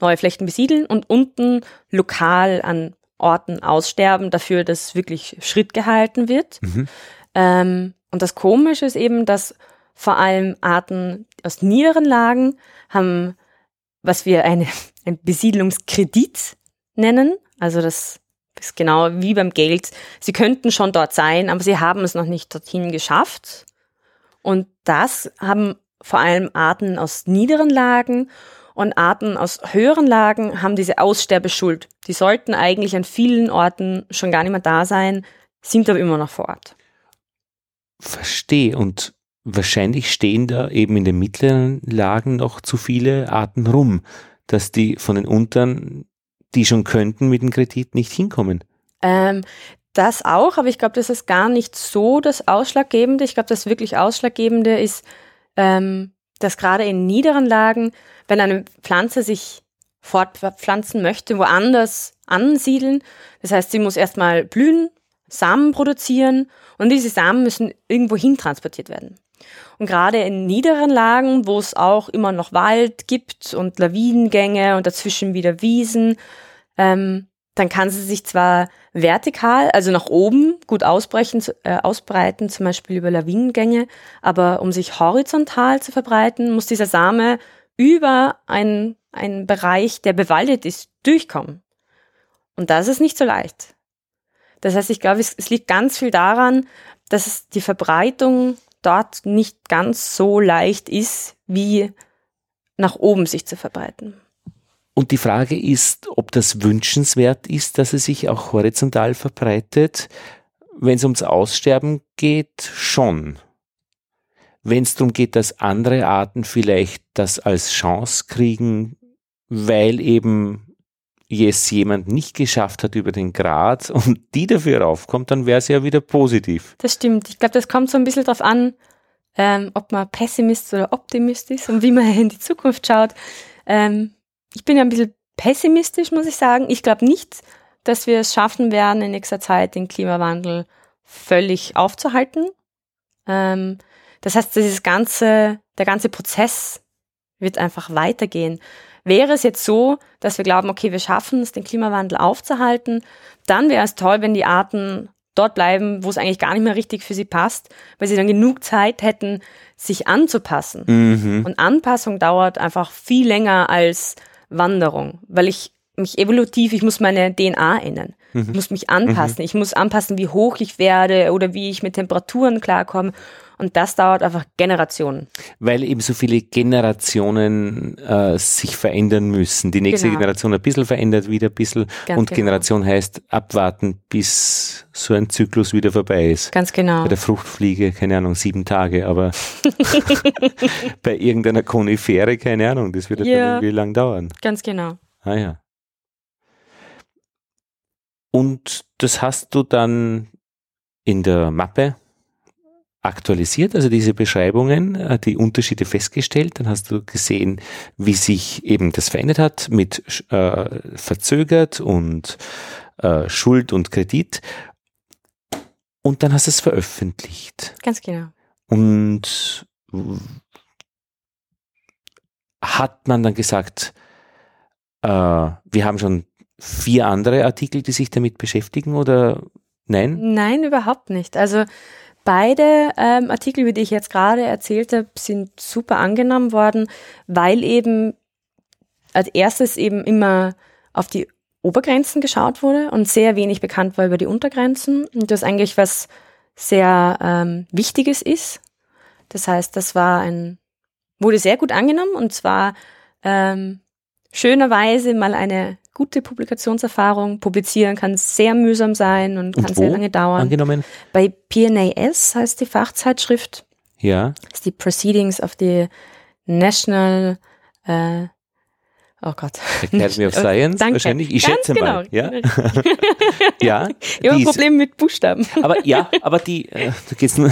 neue Flächen besiedeln und unten lokal an Orten aussterben, dafür, dass wirklich Schritt gehalten wird. Mhm. Ähm, und das Komische ist eben, dass vor allem Arten aus niederen Lagen haben, was wir eine, ein Besiedlungskredit nennen. Also das ist genau wie beim Geld. Sie könnten schon dort sein, aber sie haben es noch nicht dorthin geschafft. Und das haben vor allem Arten aus niederen Lagen und Arten aus höheren Lagen haben diese Aussterbeschuld. Die sollten eigentlich an vielen Orten schon gar nicht mehr da sein, sind aber immer noch vor Ort. Verstehe. Und wahrscheinlich stehen da eben in den mittleren Lagen noch zu viele Arten rum, dass die von den unteren, die schon könnten, mit dem Kredit nicht hinkommen. Ähm, das auch, aber ich glaube, das ist gar nicht so das Ausschlaggebende. Ich glaube, das wirklich Ausschlaggebende ist, ähm, dass gerade in niederen Lagen, wenn eine Pflanze sich fortpflanzen möchte, woanders ansiedeln, das heißt, sie muss erstmal blühen, Samen produzieren und diese Samen müssen irgendwo hin transportiert werden. Und gerade in niederen Lagen, wo es auch immer noch Wald gibt und Lawinengänge und dazwischen wieder Wiesen, ähm, dann kann sie sich zwar vertikal, also nach oben, gut ausbrechen, äh, ausbreiten, zum Beispiel über Lawinengänge, aber um sich horizontal zu verbreiten, muss dieser Same über einen, einen Bereich, der bewaldet ist, durchkommen. Und das ist nicht so leicht. Das heißt, ich glaube, es, es liegt ganz viel daran, dass die Verbreitung dort nicht ganz so leicht ist, wie nach oben sich zu verbreiten. Und die Frage ist, ob das wünschenswert ist, dass es sich auch horizontal verbreitet. Wenn es ums Aussterben geht, schon. Wenn es darum geht, dass andere Arten vielleicht das als Chance kriegen, weil eben es jemand nicht geschafft hat über den Grad und die dafür raufkommt, dann wäre es ja wieder positiv. Das stimmt. Ich glaube, das kommt so ein bisschen darauf an, ähm, ob man Pessimist oder Optimist ist und wie man in die Zukunft schaut. Ähm, ich bin ja ein bisschen pessimistisch, muss ich sagen. Ich glaube nicht, dass wir es schaffen werden, in nächster Zeit den Klimawandel völlig aufzuhalten. Ähm, das heißt, dieses ganze, der ganze Prozess wird einfach weitergehen. Wäre es jetzt so, dass wir glauben, okay, wir schaffen es, den Klimawandel aufzuhalten, dann wäre es toll, wenn die Arten dort bleiben, wo es eigentlich gar nicht mehr richtig für sie passt, weil sie dann genug Zeit hätten, sich anzupassen. Mhm. Und Anpassung dauert einfach viel länger als Wanderung, weil ich mich evolutiv, ich muss meine DNA ändern. Mhm. Ich muss mich anpassen. Mhm. Ich muss anpassen, wie hoch ich werde oder wie ich mit Temperaturen klarkomme. Und das dauert einfach Generationen. Weil eben so viele Generationen äh, sich verändern müssen. Die nächste genau. Generation ein bisschen verändert, wieder ein bisschen. Ganz und genau. Generation heißt abwarten, bis so ein Zyklus wieder vorbei ist. Ganz genau. Bei der Fruchtfliege, keine Ahnung, sieben Tage, aber bei irgendeiner Konifere, keine Ahnung, das wird ja. dann irgendwie lang dauern. Ganz genau. Ah ja. Und das hast du dann in der Mappe aktualisiert, also diese Beschreibungen, äh, die Unterschiede festgestellt. Dann hast du gesehen, wie sich eben das verändert hat mit äh, verzögert und äh, Schuld und Kredit. Und dann hast du es veröffentlicht. Ganz genau. Und hat man dann gesagt, äh, wir haben schon vier andere Artikel, die sich damit beschäftigen oder nein? Nein, überhaupt nicht. Also Beide ähm, Artikel, über die ich jetzt gerade erzählt habe, sind super angenommen worden, weil eben als erstes eben immer auf die Obergrenzen geschaut wurde und sehr wenig bekannt war über die Untergrenzen und das eigentlich was sehr ähm, Wichtiges ist, Das heißt, das war ein, wurde sehr gut angenommen und zwar ähm, schönerweise mal eine gute Publikationserfahrung. Publizieren kann sehr mühsam sein und, und kann sehr lange dauern. Angenommen? Bei PNAS heißt die Fachzeitschrift. Ja. Das ist die Proceedings of the National äh, Oh Gott. Academy of Science Danke. wahrscheinlich. Ich Ganz schätze genau. mal. Ja. ja. Ich habe ein Problem mit Buchstaben. Aber ja, aber die, äh, da geht's nur,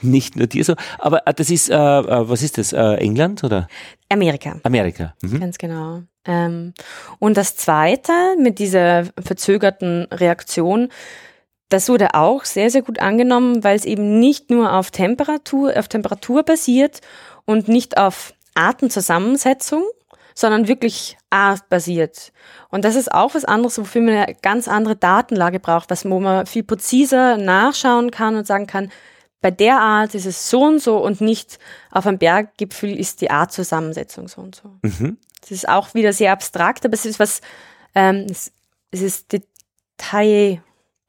nicht nur dir so. Aber äh, das ist, äh, äh, was ist das? Äh, England oder Amerika. Amerika? Mhm. Ganz genau. Ähm, und das Zweite mit dieser verzögerten Reaktion, das wurde auch sehr, sehr gut angenommen, weil es eben nicht nur auf Temperatur, auf Temperatur basiert und nicht auf Artenzusammensetzung, sondern wirklich artbasiert. Und das ist auch was anderes, wofür man eine ganz andere Datenlage braucht, was wo man viel präziser nachschauen kann und sagen kann, bei der Art ist es so und so und nicht auf einem Berggipfel ist die Artzusammensetzung so und so. Mhm. Das ist auch wieder sehr abstrakt, aber es ist was, ähm, es, es ist Detail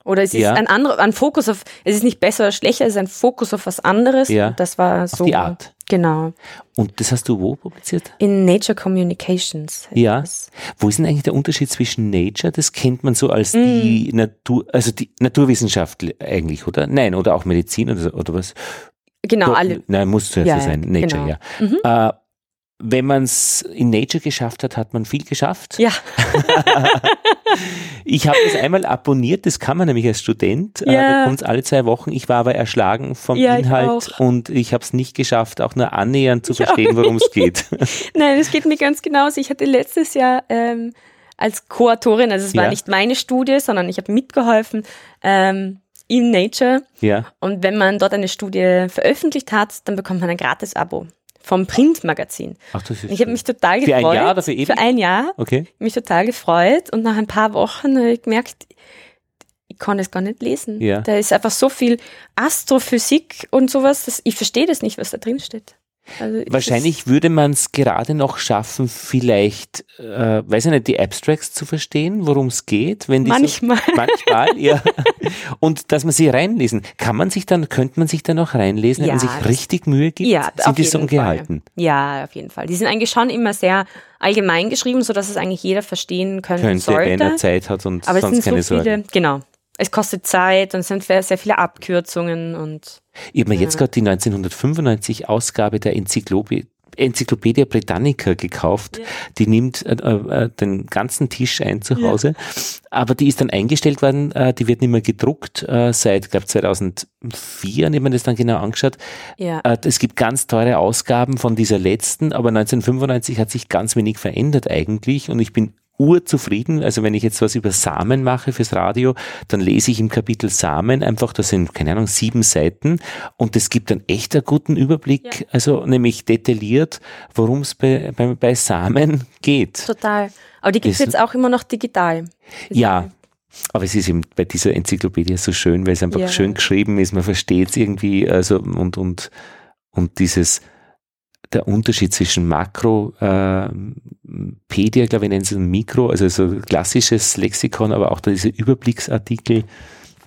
oder es ist Ja. ein anderer, ein Fokus auf, es ist nicht besser oder schlechter, es ist ein Fokus auf was anderes. Ja. Und das war so. die Art. Genau. Und das hast du wo publiziert? In Nature Communications. Ja. das. Wo ist denn eigentlich der Unterschied zwischen Nature? Das kennt man so als Mhm. die Natur, also die Naturwissenschaft eigentlich, oder? Nein, oder auch Medizin oder, so- oder was? Genau, Doch, alle. Nein, muss zuerst Ja, so sein. Nature, genau. Mhm. ja. Äh, wenn man es in Nature geschafft hat, hat man viel geschafft. Ja, Ich habe das einmal abonniert, das kann man nämlich als Student. Äh, Ja. da kommt es alle zwei Wochen. Ich war aber erschlagen vom Ja, ich Inhalt auch. und ich habe es nicht geschafft, auch nur annähernd zu verstehen, worum es geht. nein, es geht mir ganz genauso. Ich hatte letztes Jahr ähm, als Co-Autorin, also es war Ja. nicht meine Studie, sondern ich habe mitgeholfen ähm, in Nature. ja, Und wenn man dort eine Studie veröffentlicht hat, dann bekommt man ein Gratis-Abo vom Printmagazin. ach, das ist Ich habe mich total Für gefreut. ein Jahr oder für ewig? Für ein Jahr. Okay. Mich total gefreut. Und nach ein paar Wochen habe ich gemerkt, ich kann es gar nicht lesen. Ja. Da ist einfach so viel Astrophysik und sowas. Das, ich verstehe das nicht, was da drin steht. Also es Wahrscheinlich würde man es gerade noch schaffen, vielleicht, äh, weiß ich nicht, die Abstracts zu verstehen, worum es geht, wenn die Manchmal. So, manchmal, ja. Und dass man sie reinlesen. Kann man sich dann, könnte man sich dann auch reinlesen, wenn man Ja, sich richtig Mühe gibt? Ja, Sind auf die so jeden gehalten? Fall. Ja, auf jeden Fall. Die sind eigentlich schon immer sehr allgemein geschrieben, sodass es eigentlich jeder verstehen können Könnte, wenn er sollte. Zeit hat und Aber es sonst sind keine so viele, Sorgen. genau. Es kostet Zeit und es sind sehr viele Abkürzungen und Ich habe mir jetzt gerade die 1995 Ausgabe der Enzyklopädie Enzyklopädie Britannica gekauft. Die nimmt äh, äh, den ganzen Tisch ein zu Ja. Hause. Aber die ist dann eingestellt worden, äh, die wird nicht mehr gedruckt äh, seit, glaube 2004, und ich mir das dann genau angeschaut. ja. Äh, es gibt ganz teure Ausgaben von dieser letzten, aber 1995 hat sich ganz wenig verändert eigentlich und ich bin urzufrieden. Also wenn ich jetzt was über Samen mache fürs Radio, dann lese ich im Kapitel Samen einfach, das sind, keine Ahnung, sieben Seiten und es gibt einen echt einen guten Überblick, Ja. also nämlich detailliert, worum es bei, bei, bei Samen geht. Total. Aber die gibt es jetzt auch immer noch digital. Ja, aber es ist eben bei dieser Enzyklopädie so schön, weil es einfach Ja. schön geschrieben ist, man versteht es irgendwie, also und, und, und dieses, der Unterschied zwischen Makro, äh, Pedia, glaube ich, nennen sie es Mikro, also so klassisches Lexikon, aber auch diese Überblicksartikel,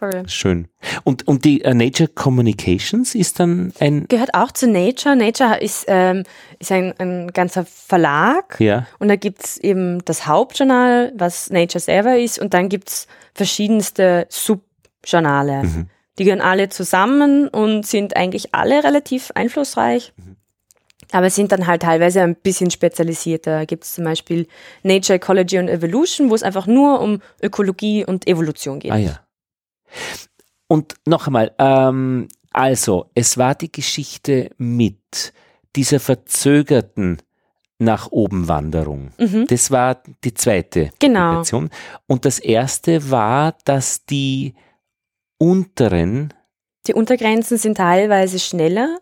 Voll. schön. Und, und die äh, Nature Communications ist dann ein, Gehört auch zu Nature. Nature ist, ähm, ist ein, ein ganzer Verlag. ja, Und da gibt's eben das Hauptjournal, was Nature selber ist. Und dann gibt's verschiedenste Subjournale. Mhm. Die gehören alle zusammen und sind eigentlich alle relativ einflussreich. Mhm. Aber sind dann halt teilweise ein bisschen spezialisierter. Da gibt's zum Beispiel Nature Ecology and Evolution, wo es einfach nur um Ökologie und Evolution geht. Ah ja. Und noch einmal, ähm, also, es war die Geschichte mit dieser verzögerten nach oben Wanderung. Mhm. Das war die zweite Genau. Publikation. Und das erste war, dass die unteren, Die Untergrenzen sind teilweise schneller,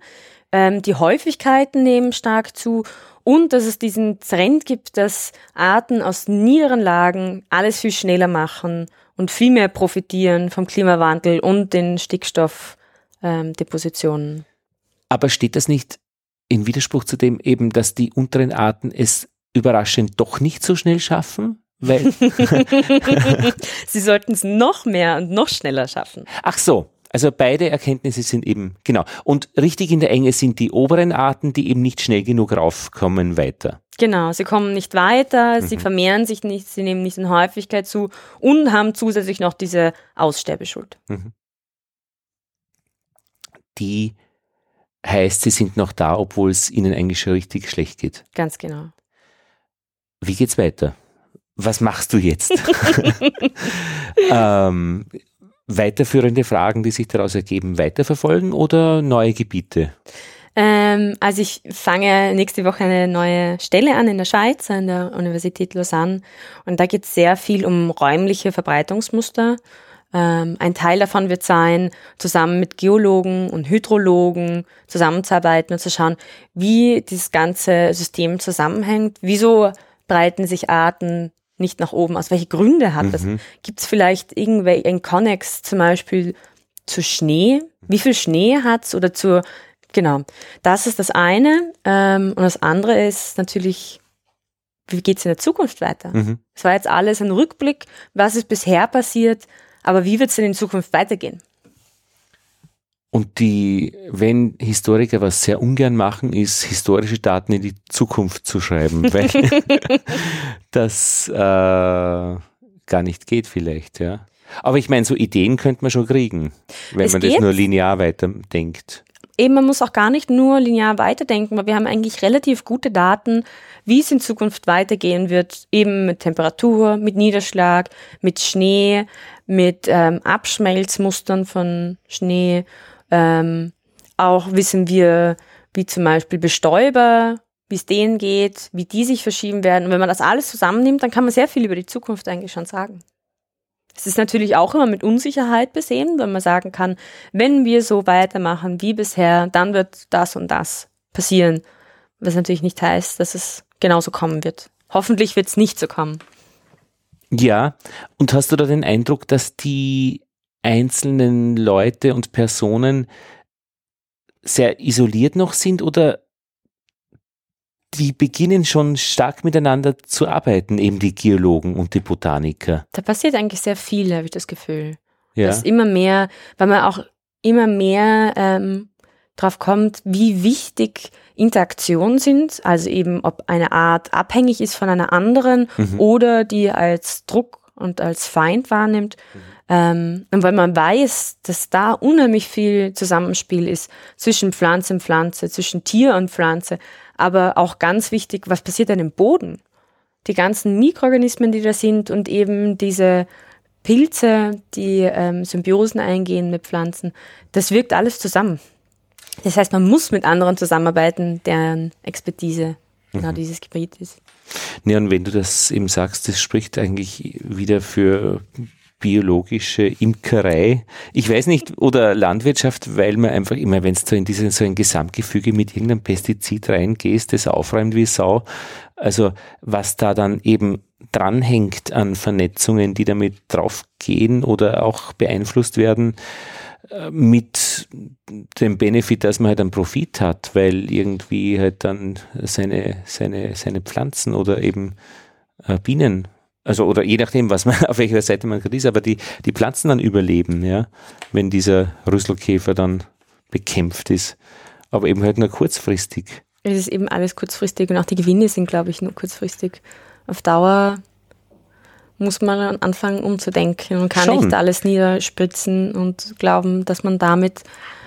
ähm, die Häufigkeiten nehmen stark zu und dass es diesen Trend gibt, dass Arten aus niederen Lagen alles viel schneller machen und viel mehr profitieren vom Klimawandel und den Stickstoffdepositionen. aber steht das nicht in Widerspruch zu dem eben, dass die unteren Arten es überraschend doch nicht so schnell schaffen? Weil, Sie sollten es noch mehr und noch schneller schaffen. ach so, Also beide Erkenntnisse sind eben, genau. Und richtig in der Enge sind die oberen Arten, die eben nicht schnell genug raufkommen weiter. Genau, sie kommen nicht weiter, mhm. sie vermehren sich nicht, sie nehmen nicht in Häufigkeit zu und haben zusätzlich noch diese Aussterbeschuld. Mhm. Die heißt, sie sind noch da, obwohl es ihnen eigentlich schon richtig schlecht geht. Ganz genau. Wie geht's weiter? Was machst du jetzt? ähm, weiterführende Fragen, die sich daraus ergeben, weiterverfolgen oder neue Gebiete? Ähm, also ich fange nächste Woche eine neue Stelle an in der Schweiz, an der Universität Lausanne. Und da geht es sehr viel um räumliche Verbreitungsmuster. Ähm, ein Teil davon wird sein, zusammen mit Geologen und Hydrologen zusammenzuarbeiten und zu schauen, wie dieses ganze System zusammenhängt. Wieso breiten sich Arten nicht nach oben aus? Welche Gründe hat das? Mhm. Gibt es vielleicht irgendwelche ein Connex zum Beispiel zu Schnee? Wie viel Schnee hat's oder zur Genau, das ist das eine. Ähm, und das andere ist natürlich, wie geht's in der Zukunft weiter? Mhm. Es war jetzt alles ein Rückblick, was ist bisher passiert, aber wie wird's denn in Zukunft weitergehen? Und die, wenn Historiker was sehr ungern machen, ist historische Daten in die Zukunft zu schreiben, weil das äh, gar nicht geht vielleicht, ja. Aber ich meine, so Ideen könnte man schon kriegen, wenn es man geht. das nur linear weiterdenkt. Eben, man muss auch gar nicht nur linear weiterdenken, weil wir haben eigentlich relativ gute Daten, wie es in Zukunft weitergehen wird, eben mit Temperatur, mit Niederschlag, mit Schnee, mit ähm, Abschmelzmustern von Schnee ähm, auch wissen wir, wie zum Beispiel Bestäuber, wie es denen geht, wie die sich verschieben werden. Und wenn man das alles zusammennimmt, dann kann man sehr viel über die Zukunft eigentlich schon sagen. Es ist natürlich auch immer mit Unsicherheit besehen, weil man sagen kann, wenn wir so weitermachen wie bisher, dann wird das und das passieren. Was natürlich nicht heißt, dass es genauso kommen wird. Hoffentlich wird es nicht so kommen. Ja, und hast du da den Eindruck, dass die einzelnen Leute und Personen sehr isoliert noch sind oder die beginnen schon stark miteinander zu arbeiten, eben die Geologen und die Botaniker. Da passiert eigentlich sehr viel, habe ich das Gefühl. Ja. Dass immer mehr, weil man auch immer mehr ähm, drauf kommt, wie wichtig Interaktionen sind, also eben ob eine Art abhängig ist von einer anderen mhm. oder die als Druck und als Feind wahrnimmt. Mhm. Ähm, und weil man weiß, dass da unheimlich viel Zusammenspiel ist zwischen Pflanze und Pflanze, zwischen Tier und Pflanze, aber auch ganz wichtig, was passiert denn im Boden? Die ganzen Mikroorganismen, die da sind und eben diese Pilze, die ähm, Symbiosen eingehen mit Pflanzen, das wirkt alles zusammen. Das heißt, man muss mit anderen zusammenarbeiten, deren Expertise genau mhm. dieses Gebiet ist. Ja, und wenn du das eben sagst, das spricht eigentlich wieder für biologische Imkerei. Ich weiß nicht, oder Landwirtschaft, weil man einfach immer, wenn so in diese, so ein Gesamtgefüge mit irgendeinem Pestizid reingehst, das aufräumt wie Sau. Also, was da dann eben dranhängt an Vernetzungen, die damit draufgehen oder auch beeinflusst werden, äh, mit dem Benefit, dass man halt einen Profit hat, weil irgendwie halt dann seine, seine, seine Pflanzen oder eben äh, Bienen also oder je nachdem, was man, auf welcher Seite man gerade ist, aber die, die Pflanzen dann überleben, ja, wenn dieser Rüsselkäfer dann bekämpft ist. Aber eben halt nur kurzfristig. Es ist eben alles kurzfristig und auch die Gewinne sind, glaube ich, nur kurzfristig. Auf Dauer muss man anfangen umzudenken und kann Schon. nicht alles niederspritzen und glauben, dass man damit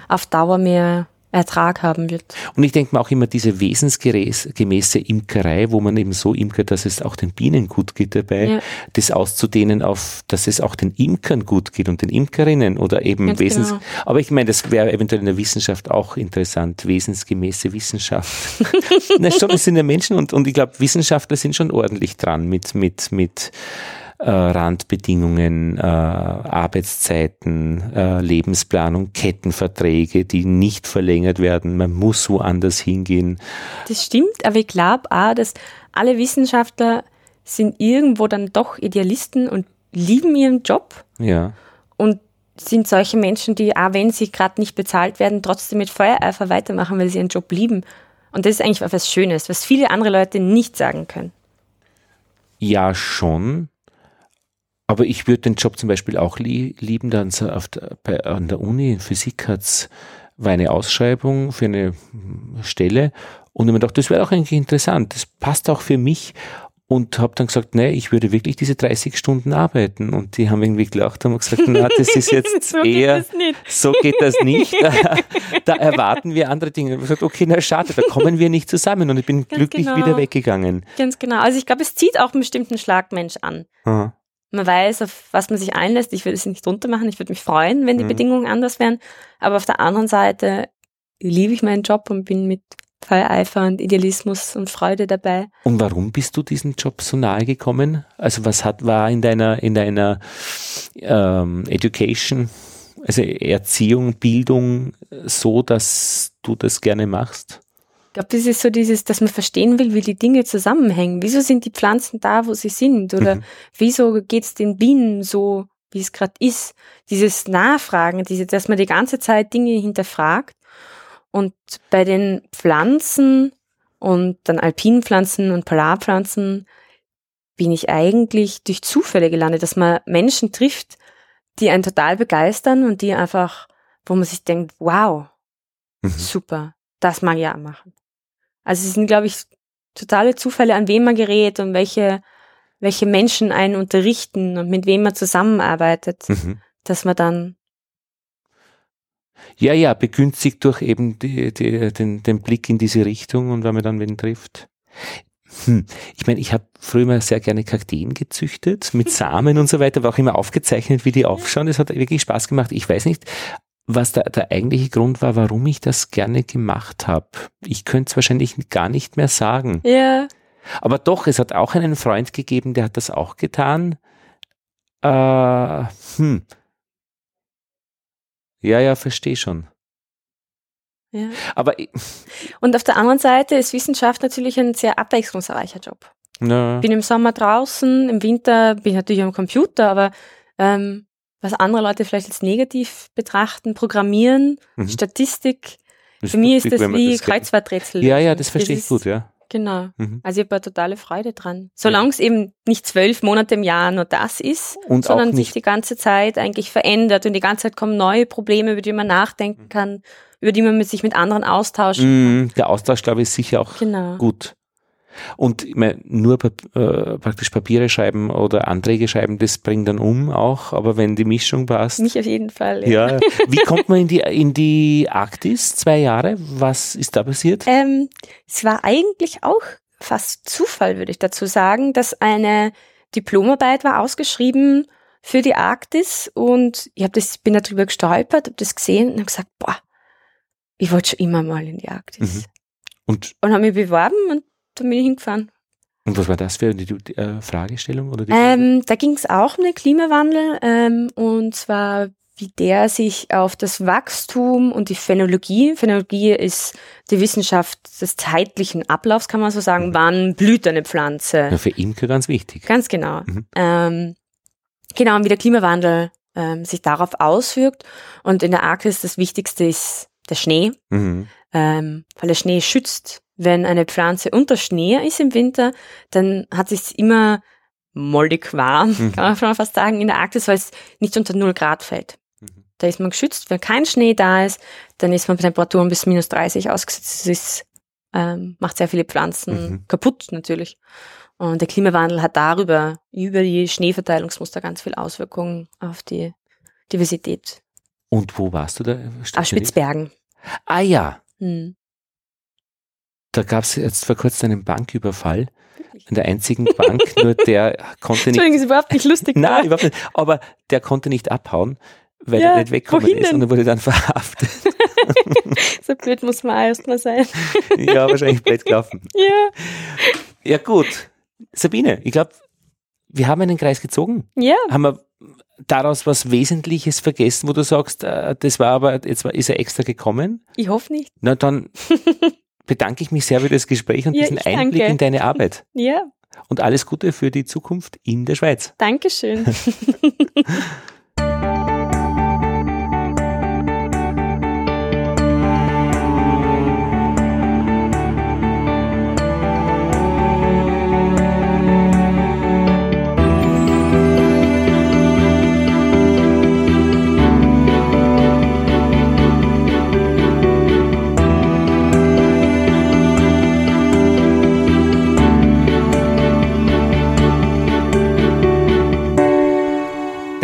auf Dauer mehr Ertrag haben wird. Und ich denke mir auch immer diese wesensgemäße Imkerei, wo man eben so imkert, dass es auch den Bienen gut geht dabei, ja. das auszudehnen auf, dass es auch den Imkern gut geht und den Imkerinnen oder eben Ganz Wesens. Genau. Aber ich meine, das wäre eventuell in der Wissenschaft auch interessant, wesensgemäße Wissenschaft. Na schon, es sind ja Menschen und, und ich glaube, Wissenschaftler sind schon ordentlich dran mit, mit, mit Randbedingungen, äh, Arbeitszeiten, äh, Lebensplanung, Kettenverträge, die nicht verlängert werden. Man muss woanders hingehen. Das stimmt, aber ich glaube auch, dass alle Wissenschaftler sind irgendwo dann doch Idealisten und lieben ihren Job. Ja. Und sind solche Menschen, die, auch wenn sie gerade nicht bezahlt werden, trotzdem mit Feuereifer weitermachen, weil sie ihren Job lieben. Und das ist eigentlich etwas Schönes, was viele andere Leute nicht sagen können. Ja, schon. Aber ich würde den Job zum Beispiel auch lie lieben, dann der, bei, an der Uni in Physik hat's war eine Ausschreibung für eine Stelle und ich mir gedacht, das wäre auch eigentlich interessant. Das passt auch für mich und habe dann gesagt, nee, ich würde wirklich diese 30 Stunden arbeiten. Und die haben irgendwie gelacht und haben gesagt, na, das ist jetzt so eher, so geht das nicht. da erwarten wir andere Dinge. Ich habe gesagt, okay, na schade, da kommen wir nicht zusammen. Und ich bin Ganz glücklich genau. wieder weggegangen. Ganz genau. Also ich glaube, es zieht auch einen bestimmten Schlagmensch an. Aha. Man weiß, auf was man sich einlässt. Ich würde es nicht drunter machen. Ich würde mich freuen, wenn die mhm. Bedingungen anders wären. Aber auf der anderen Seite liebe ich meinen Job und bin mit Feuereifer und Idealismus und Freude dabei. Und warum bist du diesem Job so nahe gekommen? Also was hat war in deiner in deiner ähm, Education, also Erziehung, Bildung so, dass du das gerne machst? Ich glaube, das ist so dieses, dass man verstehen will, wie die Dinge zusammenhängen. Wieso sind die Pflanzen da, wo sie sind? Oder mhm. wieso geht es den Bienen so, wie es gerade ist? Dieses Nachfragen, diese, dass man die ganze Zeit Dinge hinterfragt und bei den Pflanzen und dann Alpinpflanzen und Polarpflanzen bin ich eigentlich durch Zufälle gelandet, dass man Menschen trifft, die einen total begeistern und die einfach, wo man sich denkt, wow, mhm. super, das mag ich auch machen. Also es sind, glaube ich, totale Zufälle, an wem man gerät und welche, welche Menschen einen unterrichten und mit wem man zusammenarbeitet, mhm. dass man dann ja, ja, begünstigt durch eben die, die, den, den Blick in diese Richtung und wenn man dann wen trifft. Hm. Ich meine, ich habe früher immer sehr gerne Kakteen gezüchtet, mit Samen und so weiter, war auch immer aufgezeichnet, wie die aufschauen. Das hat wirklich Spaß gemacht. Ich weiß nicht, was da der eigentliche Grund war, warum ich das gerne gemacht habe. Ich könnte es wahrscheinlich gar nicht mehr sagen. Ja. Aber doch, es hat auch einen Freund gegeben, der hat das auch getan. Äh, hm. Ja, ja, verstehe schon. Ja. Aber und auf der anderen Seite ist Wissenschaft natürlich ein sehr abwechslungsreicher Job. Ja. Bin im Sommer draußen, im Winter bin ich natürlich am Computer, aber ähm, was andere Leute vielleicht als negativ betrachten, Programmieren, mhm. Statistik, für mich ist das wie Kreuzworträtsel. Ja, ja, das verstehe ich gut, ja. Genau. Mhm. Also ich habe totale Freude dran. Solange es eben nicht zwölf Monate im Jahr nur das ist, und sondern sich die ganze Zeit eigentlich verändert und die ganze Zeit kommen neue Probleme, über die man nachdenken kann, über die man mit sich mit anderen austauschen kann. Mhm, der Austausch, glaube ich, ist sicher auch genau. gut. Und ich meine, nur äh, praktisch Papiere schreiben oder Anträge schreiben, das bringt dann um auch, aber wenn die Mischung passt. Mich auf jeden Fall. Ja. ja. Wie kommt man in die, in die Arktis? Zwei Jahre? Was ist da passiert? Ähm, es war eigentlich auch fast Zufall, würde ich dazu sagen, dass eine Diplomarbeit war ausgeschrieben für die Arktis und ich hab das, bin darüber gestolpert, habe das gesehen und habe gesagt, boah, ich wollte schon immer mal in die Arktis. Mhm. Und, und habe mich beworben und dann bin ich hingefahren. Und was war das für eine die, äh, Fragestellung? Oder ähm, da ging es auch um den Klimawandel ähm, und zwar wie der sich auf das Wachstum und die Phänologie, Phänologie ist die Wissenschaft des zeitlichen Ablaufs, kann man so sagen, mhm. wann blüht eine Pflanze. Ja, für Imker ganz wichtig. Ganz genau. Mhm. Ähm, genau, und wie der Klimawandel ähm, sich darauf auswirkt. Und in der Arktis das Wichtigste ist der Schnee, mhm. ähm, weil der Schnee schützt wenn eine Pflanze unter Schnee ist im Winter, dann hat sie immer mollig warm, mhm. kann man schon fast sagen, in der Arktis, weil es nicht unter 0 Grad fällt. Mhm. Da ist man geschützt. Wenn kein Schnee da ist, dann ist man bei Temperaturen bis minus 30 ausgesetzt. Das ist, ähm, macht sehr viele Pflanzen mhm. kaputt natürlich. Und der Klimawandel hat darüber, über die Schneeverteilungsmuster ganz viel Auswirkungen auf die Diversität. Und wo warst du da? Auf Spitzbergen. Ah ja. Hm da gab es jetzt vor kurzem einen Banküberfall. In der einzigen Bank, nur der konnte nicht. Entschuldigung, ist überhaupt nicht lustig. Nein, überhaupt nicht. Aber der konnte nicht abhauen, weil ja, er nicht weggekommen ist denn? und er wurde dann verhaftet. so blöd muss man erstmal sein. ja, wahrscheinlich blöd gelaufen. Ja. Ja, gut. Sabine, ich glaube, wir haben einen Kreis gezogen. Ja. Haben wir daraus was Wesentliches vergessen, wo du sagst, äh, das war aber, jetzt ist er extra gekommen? Ich hoffe nicht. Na, dann bedanke ich mich sehr für das Gespräch und ja, diesen Einblick danke. in deine Arbeit. Ja. Und alles Gute für die Zukunft in der Schweiz. Dankeschön.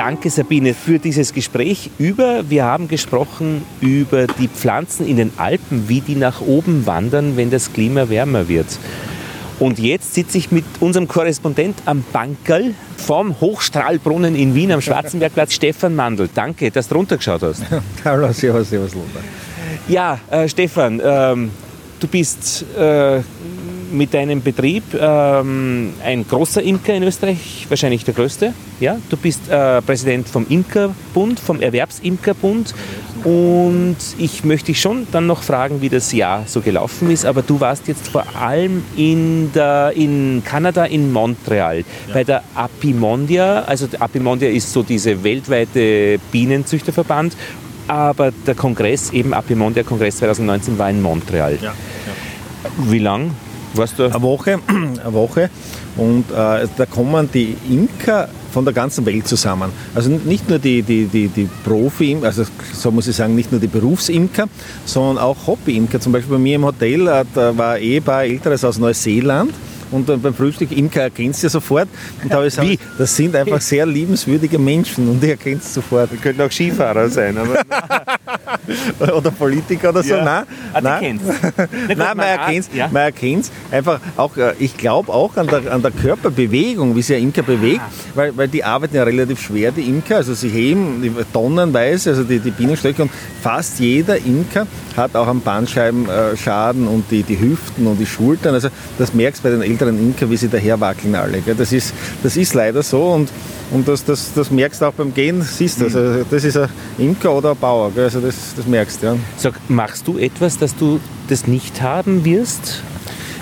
Danke Sabine für dieses Gespräch über, wir haben gesprochen über die Pflanzen in den Alpen, wie die nach oben wandern, wenn das Klima wärmer wird. Und jetzt sitze ich mit unserem Korrespondent am Bankerl vom Hochstrahlbrunnen in Wien am Schwarzenbergplatz, Stefan Mandl. Danke, dass du runtergeschaut hast. Hallo, servus, servus, Lothar. Ja, äh, Stefan, ähm, du bist äh, mit deinem Betrieb ähm, ein großer Imker in Österreich, wahrscheinlich der größte. Ja? Du bist äh, Präsident vom Imkerbund, vom Erwerbsimkerbund. Und ich möchte dich schon dann noch fragen, wie das Jahr so gelaufen ist. Aber du warst jetzt vor allem in, der, in Kanada, in Montreal, ja. bei der Apimondia. Also Apimondia ist so diese weltweite Bienenzüchterverband. Aber der Kongress, eben Apimondia Kongress 2019, war in Montreal. Ja, ja. Wie lang Weißt du? Eine Woche, eine Woche. Und äh, da kommen die Imker von der ganzen Welt zusammen. Also nicht nur die, die, die, die Profi, also so muss ich sagen, nicht nur die Berufsimker, sondern auch Hobbyimker. Zum Beispiel bei mir im Hotel äh, da war ein Ehepaar älteres aus Neuseeland und beim Frühstück Imker erkennst du sofort. Und da habe ich gesagt, Wie? das sind einfach sehr liebenswürdige Menschen und die erkennst sofort. Die könnten auch Skifahrer sein. oder Politiker oder so. Ja. Nein, ah, nein. nein man erkennt ja. man erkennt's. Einfach auch, äh, ich glaube auch an der, an der Körperbewegung, wie sich ein Imker bewegt, ah. weil, weil die arbeiten ja relativ schwer, die Imker. Also sie heben tonnenweise, also die, die Bienenstöcke und fast jeder Imker hat auch einen Bandscheibenschaden und die, die Hüften und die Schultern. Also das merkst du bei den älteren Imker, wie sie daher wackeln alle. Gell? Das, ist, das ist leider so und, und das, das, das merkst du auch beim Gehen, siehst du. Also das ist ein Imker oder ein Bauer. Also das, das merkst du. Ja. Sag, machst du etwas, dass du das nicht haben wirst?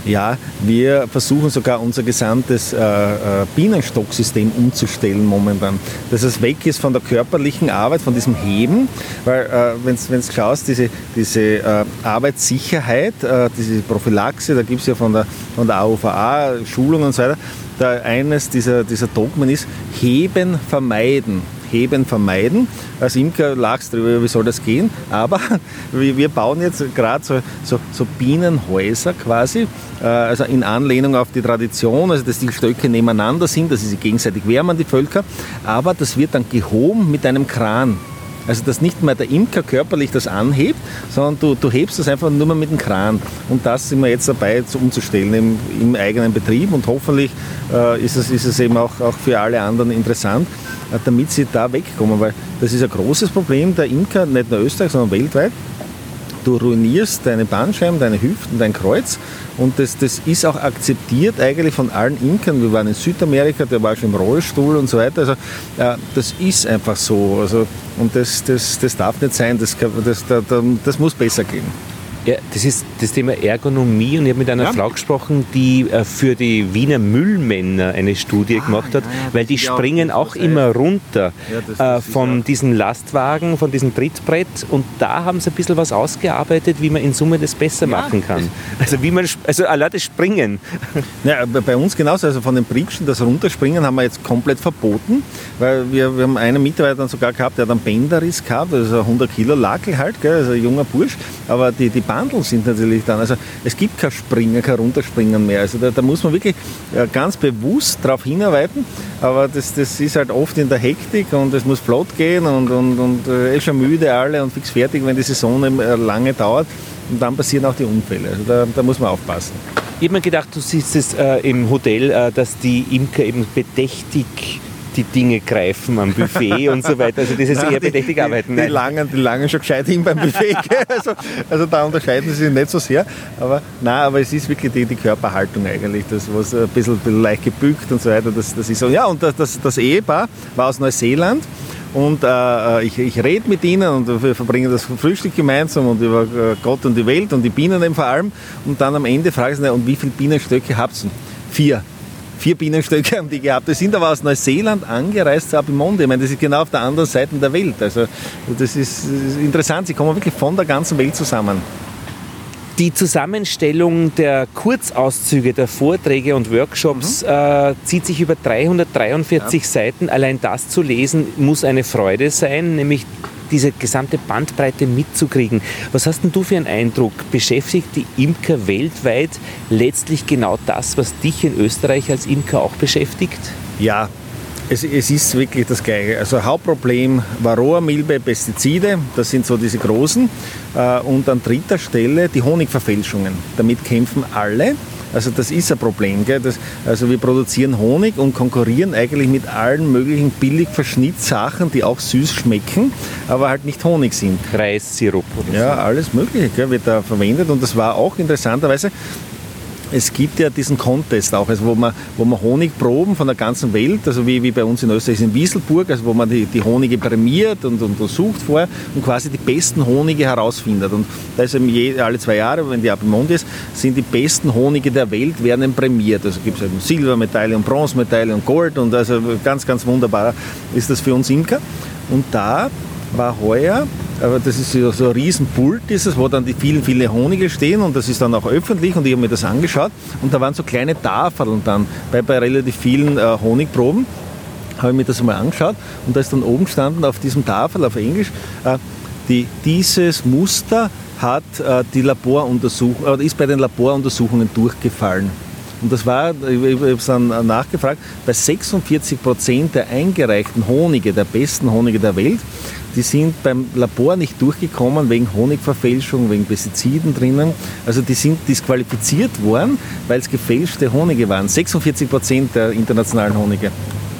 Ja, wir versuchen sogar unser gesamtes äh, äh, Bienenstocksystem umzustellen momentan. Dass es weg ist von der körperlichen Arbeit, von diesem Heben, weil wenn du schaust, diese, diese äh, Arbeitssicherheit, diese Prophylaxe, da gibt es ja von der, von der AUVA Schulungen und so weiter, da eines dieser, dieser Dogmen ist, heben vermeiden. Heben vermeiden. Als Imker lachst drüber, wie soll das gehen? Aber wir bauen jetzt gerade so, so, so, Bienenhäuser quasi, äh, also in Anlehnung auf die Tradition, also dass die Stöcke nebeneinander sind, dass sie sich gegenseitig wärmen, die Völker. Aber das wird dann gehoben mit einem Kran. Also dass nicht mehr der Imker körperlich das anhebt, sondern du, du hebst das einfach nur mal mit dem Kran. Und das sind wir jetzt dabei umzustellen im, im eigenen Betrieb und hoffentlich äh, ist, es, ist es eben auch, auch für alle anderen interessant, äh, damit sie da wegkommen, weil das ist ein großes Problem der Imker, nicht nur Österreich, sondern weltweit. Du ruinierst deine Bandscheiben, deine Hüften, dein Kreuz und das, das ist auch akzeptiert eigentlich von allen Imkern. Wir waren in Südamerika, der war schon im Rollstuhl und so weiter. Also äh, das ist einfach so. Also, und das, das, das darf nicht sein, das, das, das, das muss besser gehen. Das ist das Thema Ergonomie und ich habe mit einer ja. Frau gesprochen, die äh, für die Wiener Müllmänner eine Studie ah, gemacht hat, ja, ja, weil die springen auch, auch immer runter äh, von diesem Lastwagen, von diesem Trittbrett und da haben sie ein bisschen was ausgearbeitet, wie man in Summe das besser machen kann. Also wie man, also allein das Springen. Ja, bei uns genauso, also von den Britschen, das Runterspringen haben wir jetzt komplett verboten, weil wir, wir haben einen Mitarbeiter sogar gehabt, der hat einen Bänderriss gehabt, also 100 Kilo Lakel halt, gell, also ein junger Bursch, aber die, die Bandeln sind natürlich dann. Also es gibt kein Springen, kein Runterspringen mehr. Also da, da muss man wirklich äh, ganz bewusst darauf hinarbeiten. Aber das, das ist halt oft in der Hektik und es muss flott gehen und, und, und äh, schon müde alle und fix fertig, wenn die Saison äh, lange dauert. Und dann passieren auch die Unfälle. Also da, da muss man aufpassen. Ich habe mir gedacht, du siehst es äh, im Hotel, äh, dass die Imker eben bedächtig die Dinge greifen am Buffet und so weiter. Also das ist Nein, eher bedächtig arbeiten. Die, die, langen, die langen schon gescheit hin beim Buffet. also, also da unterscheiden sie sich nicht so sehr. Aber nein, aber es ist wirklich die, die Körperhaltung eigentlich, das was ein bisschen, bisschen leicht gebückt und so weiter. Das, das ist so. Ja, und das, das, das Ehepaar war aus Neuseeland. Und äh, ich, ich rede mit ihnen und wir verbringen das Frühstück gemeinsam und über äh, Gott und die Welt und die Bienen eben vor allem. Und dann am Ende frage ich sie, und wie viele Bienenstöcke habt ihr? Vier vier Bienenstöcke haben die gehabt. Die sind aber aus Neuseeland angereist zu Abimonde. Ich meine, das ist genau auf der anderen Seite der Welt. Also das ist, interessant. Sie kommen wirklich von der ganzen Welt zusammen. Die Zusammenstellung der Kurzauszüge der Vorträge und Workshops mhm. äh, zieht sich über 343 ja. Seiten. Allein das zu lesen muss eine Freude sein, nämlich diese gesamte Bandbreite mitzukriegen. Was hast denn du für einen Eindruck? Beschäftigt die Imker weltweit letztlich genau das, was dich in Österreich als Imker auch beschäftigt? Ja, Es, es, ist wirklich das Gleiche. Also Hauptproblem Varroa-Milbe, Pestizide, das sind so diese großen. Äh, und an dritter Stelle die Honigverfälschungen. Damit kämpfen alle. Also das ist ein Problem. Gell? Das, also wir produzieren Honig und konkurrieren eigentlich mit allen möglichen Billigverschnittsachen, die auch süß schmecken, aber halt nicht Honig sind. Reissirup oder Ja, alles Mögliche gell, wird da verwendet und das war auch interessanterweise es gibt ja diesen Contest auch, also wo, man, wo man Honigproben von der ganzen Welt, also wie, wie bei uns in Österreich in Wieselburg, also wo man die, die Honige prämiert und untersucht vorher und quasi die besten Honige herausfindet. Und da ist eben je, alle zwei Jahre, wenn die Abimond ist, sind die besten Honige der Welt werden prämiert. Also gibt es eben Silbermedaille und Bronzemedaille und Gold und also ganz, ganz wunderbar ist das für uns Imker. Und da war heuer aber das ist so ein Riesenpult, ist wo dann die vielen, vielen Honige stehen und das ist dann auch öffentlich und ich habe mir das angeschaut und da waren so kleine Tafeln dann bei, bei relativ vielen äh, Honigproben. Habe ich mir das mal angeschaut und da ist dann oben gestanden auf diesem Tafel auf Englisch, äh, die, dieses Muster hat äh, die Laboruntersuchung, ist bei den Laboruntersuchungen durchgefallen. Und das war, ich habe es dann nachgefragt, bei 46 Prozent der eingereichten Honige, der besten Honige der Welt, die sind beim Labor nicht durchgekommen wegen Honigverfälschung, wegen Pestiziden drinnen. Also die sind disqualifiziert worden, weil es gefälschte Honige waren. 46 Prozent der internationalen Honige.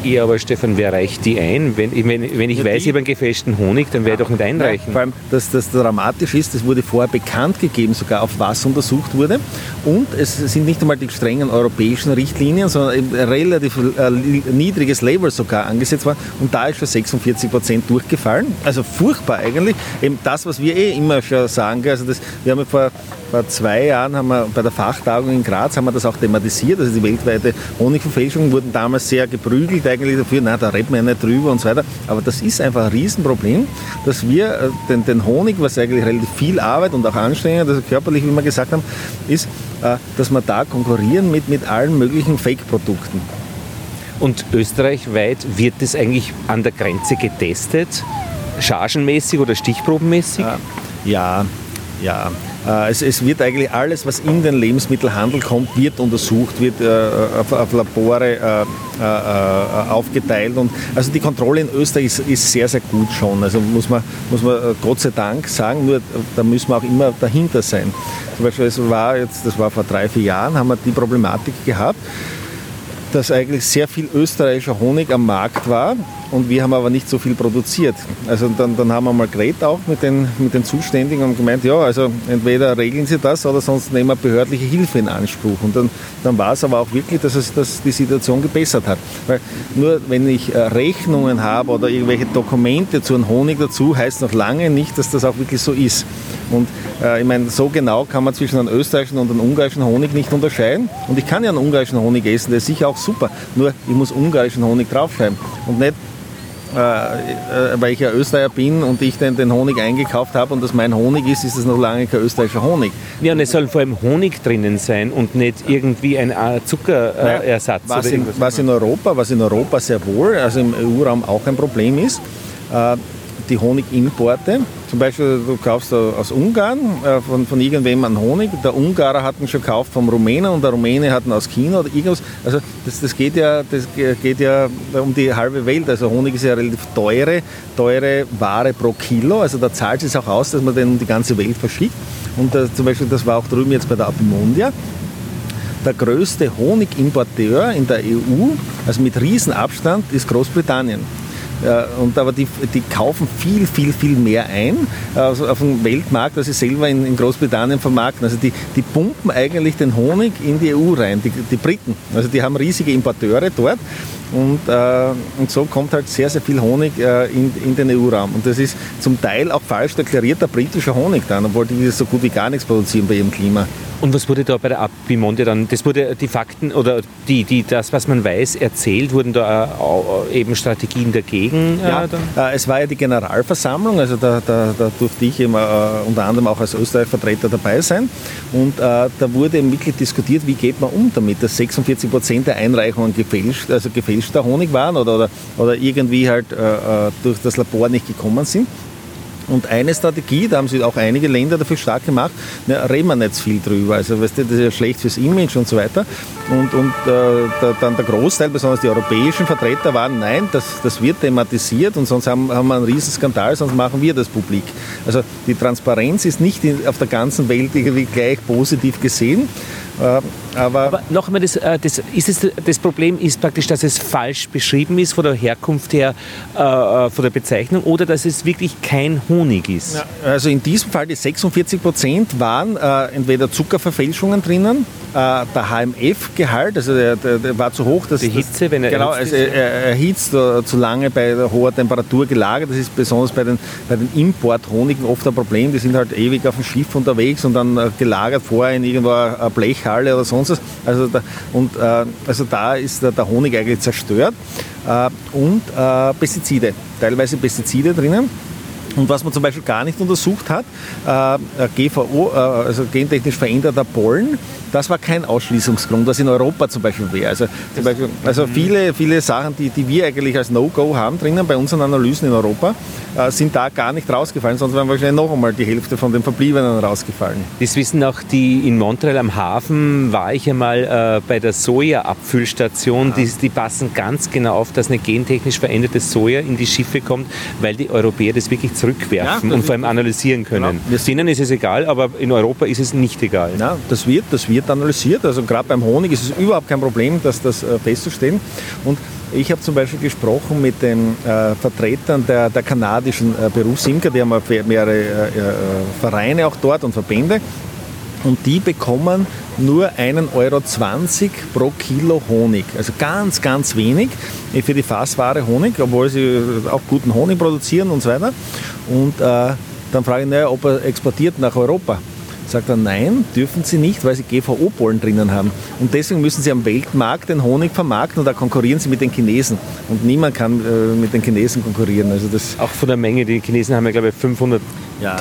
Ja, aber Stefan, wer reicht die ein? Wenn, wenn, wenn ich ja, weiß, ich habe einen gefälschten Honig, dann werde ich doch nicht einreichen. Ja, vor allem, dass das dramatisch ist, das wurde vorher bekannt gegeben, sogar auf was untersucht wurde. Und es sind nicht einmal die strengen europäischen Richtlinien, sondern ein relativ äh, niedriges Level sogar angesetzt worden. Und da ist schon 46 Prozent durchgefallen. Also furchtbar eigentlich. Eben das, was wir eh immer schon sagen. Also das, wir haben ja vor vor zwei Jahren haben wir bei der Fachtagung in Graz haben wir das auch thematisiert. Also die weltweite Honigverfälschung wurden damals sehr geprügelt eigentlich dafür, na, da redet man ja nicht drüber und so weiter. Aber das ist einfach ein Riesenproblem, dass wir äh, den, den Honig, was eigentlich relativ viel Arbeit und auch Anstrengung, also körperlich, wie wir gesagt haben, ist, äh, dass wir da konkurrieren mit, mit allen möglichen Fake-Produkten. Und österreichweit wird das eigentlich an der Grenze getestet? Chargenmäßig oder stichprobenmäßig? Ja, ja. Äh, es, es, wird eigentlich alles, was in den Lebensmittelhandel kommt, wird untersucht, wird äh, auf, auf, Labore äh, äh, aufgeteilt. Und also die Kontrolle in Österreich ist, ist, sehr, sehr gut schon. Also muss man, muss man äh, Gott sei Dank sagen, nur da müssen wir auch immer dahinter sein. Zum Beispiel, es war jetzt, das war vor drei, vier Jahren, haben wir die Problematik gehabt, dass eigentlich sehr viel österreichischer Honig am Markt war und wir haben aber nicht so viel produziert. Also dann, dann haben wir mal geredet auch mit den, mit den Zuständigen und gemeint, ja, also entweder regeln sie das oder sonst nehmen wir behördliche Hilfe in Anspruch. Und dann, dann war es aber auch wirklich, dass es dass die Situation gebessert hat. Weil nur wenn ich äh, Rechnungen habe oder irgendwelche Dokumente zu einem Honig dazu, heißt noch lange nicht, dass das auch wirklich so ist. Und äh, ich meine, so genau kann man zwischen einem österreichischen und einem ungarischen Honig nicht unterscheiden. Und ich kann ja einen ungarischen Honig essen, der ist sicher auch super. Nur ich muss ungarischen Honig draufschreiben und nicht äh, äh, weil ich ja Österreicher bin und ich den, den Honig eingekauft habe und das mein Honig ist, ist es noch lange kein österreichischer Honig. Ja, und es soll vor allem Honig drinnen sein und nicht irgendwie ein äh, Zuckerersatz. Äh, was, in, was in Europa, was in Europa sehr wohl, also im EU-Raum auch ein Problem ist, äh, die Honigimporte. Zum Beispiel, du kaufst aus Ungarn äh, von, von irgendwem einen Honig. Der Ungarer hat ihn schon gekauft vom Rumänen und der Rumäne hat ihn aus China oder irgendwas. Also das, das, geht ja, das geht ja um die halbe Welt. Also Honig ist ja relativ teure, teure Ware pro Kilo. Also da zahlt es auch aus, dass man den um die ganze Welt verschickt. Und das, zum Beispiel, das war auch drüben jetzt bei der Apimondia der größte Honigimporteur in der EU, also mit Riesenabstand, ist Großbritannien. Und aber die, die kaufen viel, viel, viel mehr ein also auf dem Weltmarkt, als sie selber in, in, Großbritannien vermarkten. Also die, die pumpen eigentlich den Honig in die EU rein, die, die Briten. Also die haben riesige Importeure dort und, äh, und so kommt halt sehr, sehr viel Honig äh, in, in den EU-Raum. Und das ist zum Teil auch falsch deklarierter britischer Honig dann, obwohl die so gut wie gar nichts produzieren bei ihrem Klima. Und was wurde da bei der Abimonde dann? Das wurde die Fakten oder die, die, das, was man weiß, erzählt, wurden da äh, eben Strategien dagegen? Äh, ja, äh, es war ja die Generalversammlung, also da, da, da durfte ich immer äh, unter anderem auch als Österreich-Vertreter dabei sein. Und äh, da wurde wirklich diskutiert, wie geht man um damit, dass 46 Prozent der Einreichungen gefälscht, also gefälschter Honig waren oder, oder, oder irgendwie halt äh, durch das Labor nicht gekommen sind. Und eine Strategie, da haben sich auch einige Länder dafür stark gemacht, na, reden wir nicht viel drüber. Also weißt du, das ist ja schlecht fürs Image und so weiter. Und, und äh, der, dann der Großteil, besonders die europäischen Vertreter, waren, nein, das, das wird thematisiert und sonst haben, haben wir einen riesen Skandal, sonst machen wir das publik. Also die Transparenz ist nicht in, auf der ganzen Welt irgendwie gleich positiv gesehen. Äh, aber, aber noch einmal, das, äh, das, ist es, das Problem ist praktisch, dass es falsch beschrieben ist von der Herkunft her, äh, äh von der Bezeichnung, oder dass es wirklich kein Honig ist. Ja, also in diesem Fall die 46 Prozent waren äh, entweder Zuckerverfälschungen drinnen, äh, der HMF-Gehalt, also der, der, der, war zu hoch. Dass, die Hitze, wenn er genau, also er, er erhitzt zu lange bei hoher Temperatur gelagert. Das ist besonders bei den, bei den Importhonigen oft ein Problem. Die sind halt ewig auf dem Schiff unterwegs und dann gelagert vorher in irgendwo eine Blechhalle oder sonst was. Also da, und, äh, also da ist der, der Honig eigentlich zerstört. Äh, und äh, Pestizide, teilweise Pestizide drinnen. Und was man zum Beispiel gar nicht untersucht hat, äh, GVO, äh, also gentechnisch veränderter Pollen, das war kein Ausschließungsgrund, was in Europa zum Beispiel wäre. Also, Beispiel, also viele, viele Sachen, die, die wir eigentlich als No-Go haben drinnen bei unseren Analysen in Europa, äh, sind da gar nicht rausgefallen, sonst wären wahrscheinlich noch einmal die Hälfte von den Verbliebenen rausgefallen. Das wissen auch die in Montreal am Hafen, war ich einmal äh, bei der Soja-Abfüllstation, die, die passen ganz genau auf, dass eine gentechnisch veränderte Soja in die Schiffe kommt, weil die Europäer das wirklich zurückwerfen ja, und vor allem analysieren können. Genau. Denen ist es egal, aber in Europa ist es nicht egal. Ja, das wird, das wird analysiert. Also gerade beim Honig ist es überhaupt kein Problem, dass das äh, festzustellen. Und ich habe zum Beispiel gesprochen mit den äh, Vertretern der, der kanadischen äh, Berufsimker, die haben mehrere äh, äh, Vereine auch dort und Verbände. Und die bekommen nur 1,20 Euro pro Kilo Honig. Also ganz, ganz wenig für die Fassware Honig, obwohl sie auch guten Honig produzieren und so weiter. Und äh, dann frage ich, naja, ob er exportiert nach Europa. Sagt er, nein, dürfen Sie nicht, weil Sie GVO-Pollen drinnen haben. Und deswegen müssen Sie am Weltmarkt den Honig vermarkten und da konkurrieren Sie mit den Chinesen. Und niemand kann äh, mit den Chinesen konkurrieren. Also das Auch von der Menge, die Chinesen haben ja, glaube ich, 500.000 ja,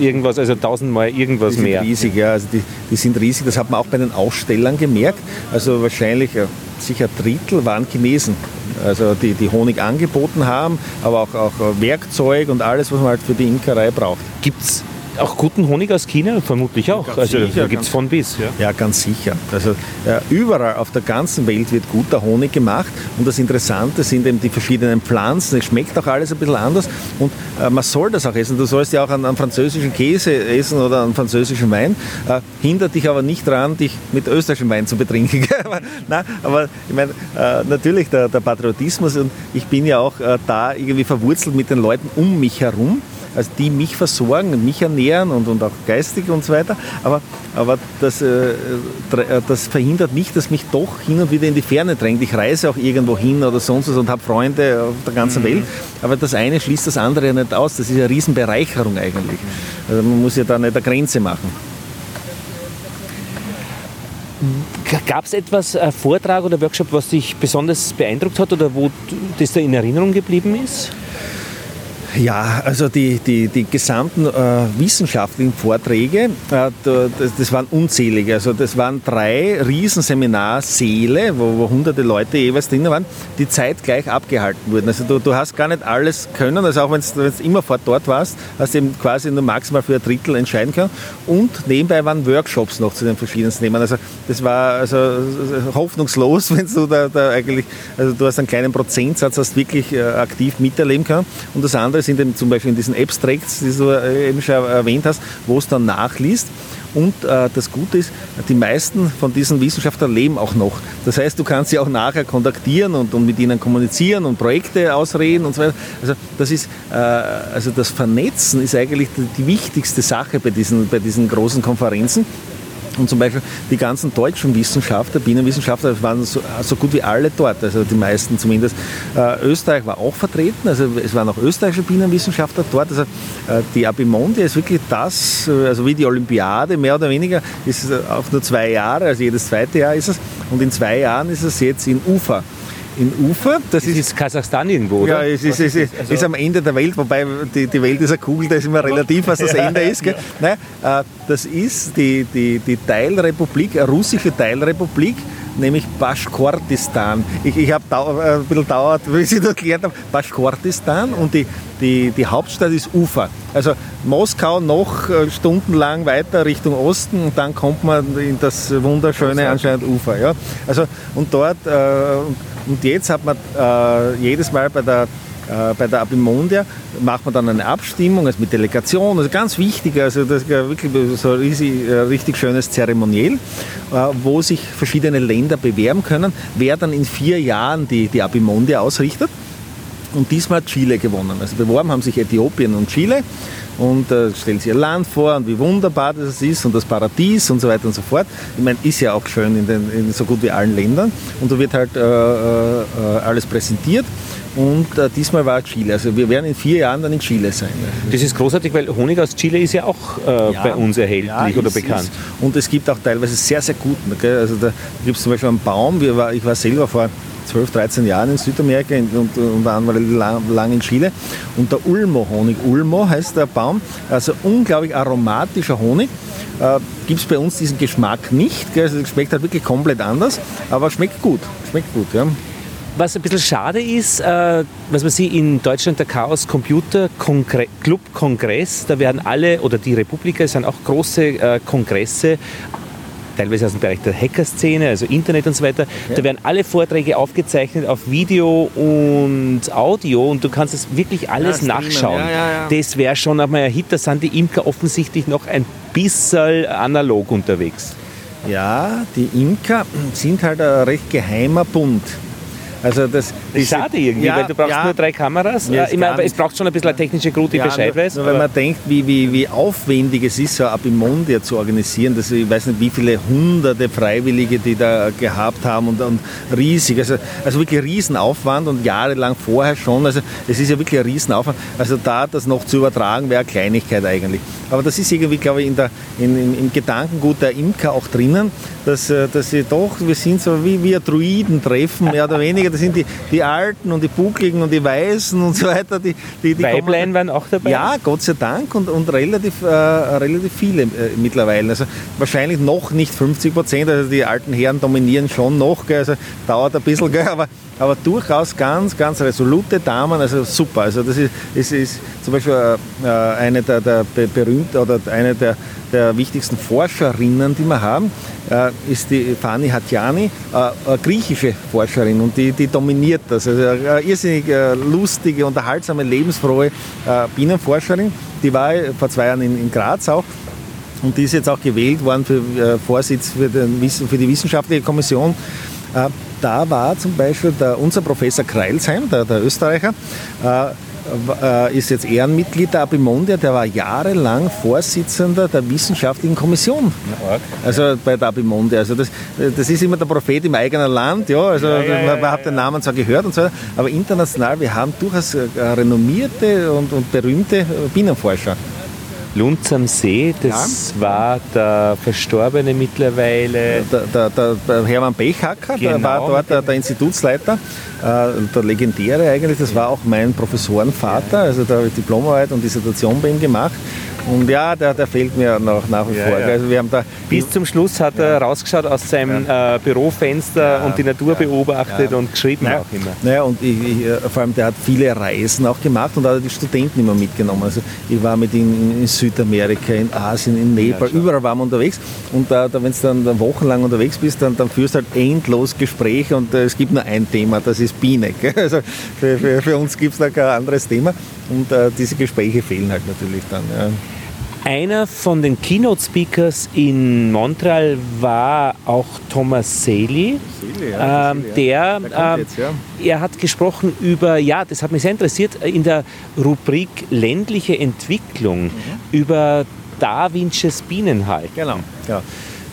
irgendwas, also 1000 Mal irgendwas die sind mehr. riesig, ja, also die, die sind riesig. Das hat man auch bei den Ausstellern gemerkt. Also wahrscheinlich ja, sicher ein Drittel waren Chinesen. Also die, die Honig angeboten haben, aber auch, auch Werkzeug und alles, was man halt für die Imkerei braucht. Gibt es auch guten Honig aus China? Vermutlich auch. Ganz also sicher, da gibt es von bis. Ja. ja, ganz sicher. Also äh, überall auf der ganzen Welt wird guter Honig gemacht. Und das Interessante sind eben die verschiedenen Pflanzen. Es schmeckt auch alles ein bisschen anders. Und äh, man soll das auch essen. Du sollst ja auch einen, einen französischen Käse essen oder einen französischen Wein. Äh, hindert dich aber nicht daran, dich mit österreichischem Wein zu betrinken. Nein, aber ich meine, äh, natürlich der, der, Patriotismus. Und ich bin ja auch äh, da irgendwie verwurzelt mit den Leuten um mich herum also die mich versorgen und mich ernähren und, und auch geistig und so weiter. Aber, aber das, äh, äh, das verhindert nicht, dass mich doch hin und wieder in die Ferne drängt. Ich reise auch irgendwo hin oder sonst was und habe Freunde auf der ganzen mhm. Welt. Aber das eine schließt das andere ja nicht aus. Das ist eine Riesenbereicherung eigentlich. Also man muss ja da nicht eine Grenze machen. Gab es etwas, ein Vortrag oder Workshop, was dich besonders beeindruckt hat oder wo das da in Erinnerung geblieben ist? Ja, also die, die, die gesamten äh, wissenschaftlichen Vorträge, äh, das, das, waren unzählige. Also das waren drei Riesenseminarsäle, wo, wo hunderte Leute jeweils drin waren, die zeitgleich abgehalten wurden. Also du, du hast gar nicht alles können, also auch wenn du immer fort dort warst, hast du eben quasi nur maximal für ein Drittel entscheiden können. Und nebenbei waren Workshops noch zu den verschiedensten Themen. Also das war also hoffnungslos, wenn du da, da eigentlich, also du hast einen kleinen Prozentsatz, hast wirklich äh, aktiv miterleben können. Und das andere sind eben zum Beispiel in diesen Abstracts, die du äh, eben schon erwähnt hast, wo es dann nachliest. Und äh, das Gute ist, die meisten von diesen Wissenschaftlern leben auch noch. Das heißt, du kannst sie auch nachher kontaktieren und, und mit ihnen kommunizieren und Projekte ausreden und so weiter. Also das ist, äh, also das Vernetzen ist eigentlich die, die wichtigste Sache bei diesen, bei diesen großen Konferenzen. Und zum Beispiel die ganzen deutschen Wissenschaftler, Bienenwissenschaftler, waren so, so, gut wie alle dort, also die meisten zumindest. Äh, Österreich war auch vertreten, also es waren auch österreichische Bienenwissenschaftler dort. Also äh, die Abimondia ist wirklich das, äh, also wie die Olympiade, mehr oder weniger, ist auf nur zwei Jahre, also jedes zweite Jahr ist es. Und in zwei Jahren ist es jetzt in Ufa in Ufa. Das, das ist, ist, Kasachstan irgendwo, oder? Ja, es ist, ist, ist, also ist, am Ende der Welt, wobei die, die Welt ist eine Kugel, da ist immer relativ, was das Ende ist. Gell? Nein, äh, das ist die, die, die Teilrepublik, eine russische Teilrepublik nämlich Baschkortistan. Ich, ich habe äh, ein bisschen dauert, wie ich das erklärt habe, Baschkortistan und die, die, die Hauptstadt ist Ufa. Also Moskau noch äh, stundenlang weiter Richtung Osten und dann kommt man in das wunderschöne anscheinend Ufer. Ja? Also, und dort, äh, und jetzt hat man äh, jedes Mal bei der äh, bei der Abimondia macht man dann eine Abstimmung also mit Delegation, also ganz wichtig, also das ist wirklich so ein riesig, äh, richtig schönes Zeremoniell, äh, wo sich verschiedene Länder bewerben können, wer dann in vier Jahren die, die Abimondia ausrichtet. Und diesmal hat Chile gewonnen. Also beworben haben sich Äthiopien und Chile und äh, stellen sie ihr Land vor und wie wunderbar das ist und das Paradies und so weiter und so fort. Ich meine, ist ja auch schön in, den, in so gut wie allen Ländern und da wird halt äh, äh, alles präsentiert und äh, diesmal war Chile. Also wir werden in vier Jahren dann in Chile sein. Das ist großartig, weil Honig aus Chile ist ja auch äh, ja, bei uns erhältlich ja, oder ist, bekannt. Ist. Und es gibt auch teilweise sehr, sehr guten. Gell? Also da gibt es zum Beispiel einen Baum, war, ich war selber vor 12, 13 Jahren in Südamerika und, und dann war lang, lang in Chile. Und der Ulmo-Honig, Ulmo heißt der Baum, also unglaublich aromatischer Honig. Äh, Gibt es bei uns diesen Geschmack nicht. Gell? Also schmeckt halt wirklich komplett anders, aber schmeckt gut. Schmeckt gut, ja. Was ein bisschen schade ist, äh, was man sieht in Deutschland, der Chaos Computer Kongre Club Kongress, da werden alle, oder die Republika, es sind auch große äh, Kongresse, teilweise aus dem Bereich der Hackerszene, also Internet und so weiter. Ja. Da werden alle Vorträge aufgezeichnet auf Video und Audio und du kannst es wirklich alles ja, nachschauen. Ja, das wäre schon einmal ein Hit, da sind die Imker offensichtlich noch ein bisschen analog unterwegs. Ja, die Imker sind halt ein recht geheimer Bund. Also das, das ist schade irgendwie, ja, weil du brauchst ja, nur drei Kameras. Ja, ich meine, es braucht schon ein bisschen eine technische Crew, die ja, Bescheid weiß. Nur, wenn man denkt, wie, wie, wie aufwendig es ist, so ein Abimondia zu organisieren, dass ich weiß nicht, wie viele hunderte Freiwillige die da gehabt haben und, und riesig, also, also wirklich Riesenaufwand und jahrelang vorher schon. Also es ist ja wirklich ein Riesenaufwand. Also da das noch zu übertragen, wäre eine Kleinigkeit eigentlich. Aber das ist irgendwie, glaube ich, in der, in, im, im Gedankengut der Imker auch drinnen, dass, äh, dass sie doch, wir sind so wie wir Druiden treffen, mehr oder weniger. Das sind die, die Alten und die Buckligen und die Weißen und so weiter. Die, die, die Weiblein waren auch dabei? Ja, Gott sei Dank und, und relativ, äh, relativ viele äh, mittlerweile. Also wahrscheinlich noch nicht 50 Prozent, also die alten Herren dominieren schon noch, gell? also dauert ein bisschen, gell? aber aber durchaus ganz, ganz resolute Damen, also super. Also das ist, ist, ist zum Beispiel äh, eine der, der berühmten oder eine der, der wichtigsten Forscherinnen, die wir haben, äh, ist die Fani Hatjani, äh, griechische Forscherin und die, die dominiert das. Also eine irrsinnig äh, lustige, unterhaltsame, lebensfrohe äh, Bienenforscherin. Die war vor zwei Jahren in, in Graz auch und die ist jetzt auch gewählt worden für äh, Vorsitz für, den, für die wissenschaftliche Kommission da war zum Beispiel der, unser Professor Kreilsheim, der, der Österreicher, äh, äh, ist jetzt Ehrenmitglied der Abimondia, der war jahrelang Vorsitzender der wissenschaftlichen Kommission. Also bei der Abimondia. Also das, das ist immer der Prophet im eigenen Land, ja. Also ja, ja, man, man hat den Namen zwar gehört und so, aber international, wir haben durchaus äh, renommierte und, und berühmte Bienenforscher. Lunds am See, das ja. war der Verstorbene mittlerweile. Der, der, der Hermann Bechacker, genau. der war dort der, der Institutsleiter, der legendäre eigentlich, das war auch mein Professorenvater, also da habe ich Diplomarbeit und Dissertation bei ihm gemacht. Und ja, der, der fehlt mir noch nach wie ja, vor. Ja. Also wir haben da Bis zum Schluss hat er rausgeschaut aus seinem äh, Bürofenster und die Natur beobachtet und geschrieben auch immer. Naja, und ich, ich, äh, vor allem der hat viele Reisen auch gemacht und hat die Studenten immer mitgenommen. Also ich war mit ihm in Südamerika, in Asien, in Nepal, überall waren wir unterwegs. Und da, da wenn du dann wochenlang unterwegs bist, dann, dann führst du halt endlos Gespräche und äh, es gibt nur ein Thema, das ist Biene. Gell? Also für, für, für uns gibt es da kein anderes Thema. Und äh, diese Gespräche fehlen halt natürlich dann. Ja. Einer von den Keynote-Speakers in Montreal war auch Thomas Saley. Seele, ja, ähm, der, der ähm, jetzt, ja. er hat gesprochen über, ja, das hat mich sehr interessiert, in der Rubrik ländliche Entwicklung, mhm. über Darwinsches Bienenhalten. Genau, ja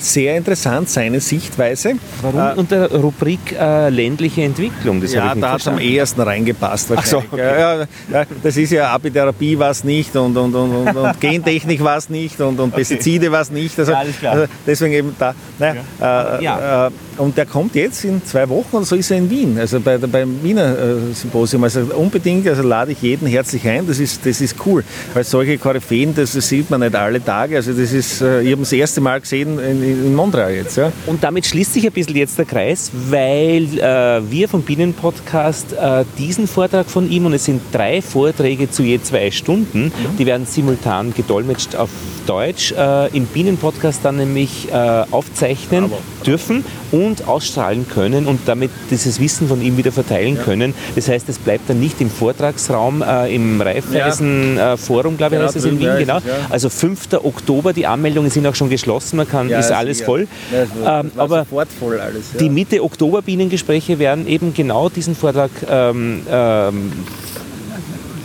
sehr interessant, seine Sichtweise. Warum äh, unter Rubrik äh, ländliche Entwicklung? Das ja, da hat es am ehesten reingepasst wahrscheinlich. So, okay. ja, ja, das ist ja Apitherapie war es nicht und, und, und, und, und Gentechnik war es nicht und, und Pestizide war es nicht. Also, also, deswegen eben da. Naja, äh, ja. Äh, und der kommt jetzt in zwei Wochen oder so ist er in Wien, also bei, beim Wiener äh, Symposium. Also unbedingt, also lade ich jeden herzlich ein, das ist, das ist cool. Weil solche Koryphäen, das, das sieht man nicht alle Tage. Also das ist, äh, ich habe das erste Mal gesehen in, in Montreal jetzt. Ja. Und damit schließt sich ein bisschen jetzt der Kreis, weil äh, wir vom Bienenpodcast äh, diesen Vortrag von ihm, und es sind drei Vorträge zu je zwei Stunden, mhm. die werden simultan gedolmetscht auf Deutsch, äh, im Bienenpodcast dann nämlich aufzeichnen Aber. dürfen und ausstrahlen können und damit dieses Wissen von ihm wieder verteilen ja. können. Das heißt, es bleibt dann nicht im Vortragsraum, äh, im Raiffeisen ja. Forum, glaube ich, heißt es in Wien, genau. Es. Also 5. Oktober, die Anmeldungen sind auch schon geschlossen, man kann, ist alles voll. Ähm, aber voll alles, die Mitte Oktober Bienengespräche werden eben genau diesen Vortrag ähm, ähm,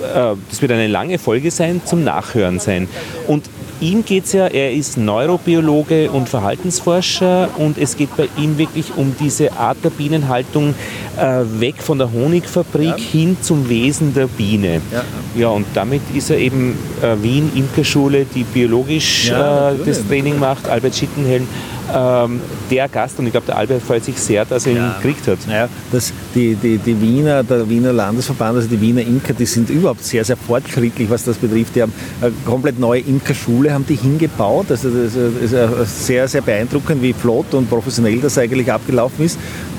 äh, das wird eine lange Folge sein, zum Nachhören sein. Und ihm geht es ja, er ist Neurobiologe und Verhaltensforscher und es geht bei ihm wirklich um diese Art der Bienenhaltung äh, weg von der Honigfabrik ja. hin zum Wesen der Biene. Ja. ja, und damit ist er eben äh, Wien Imkerschule, die biologisch ja, äh, das Training macht, Albert Schittenhelm ähm, der Gast und ich glaube, der Albert freut sich sehr, dass er ihn gekriegt hat. Ja, das, die, die, die Wiener, der Wiener Landesverband, also die Wiener Imker, die sind überhaupt sehr, sehr fortschrittlich, was das betrifft. Die haben eine komplett neue Imkerschule haben die hingebaut. Also das ist sehr, sehr beeindruckend, wie flott und professionell das eigentlich abgelaufen ist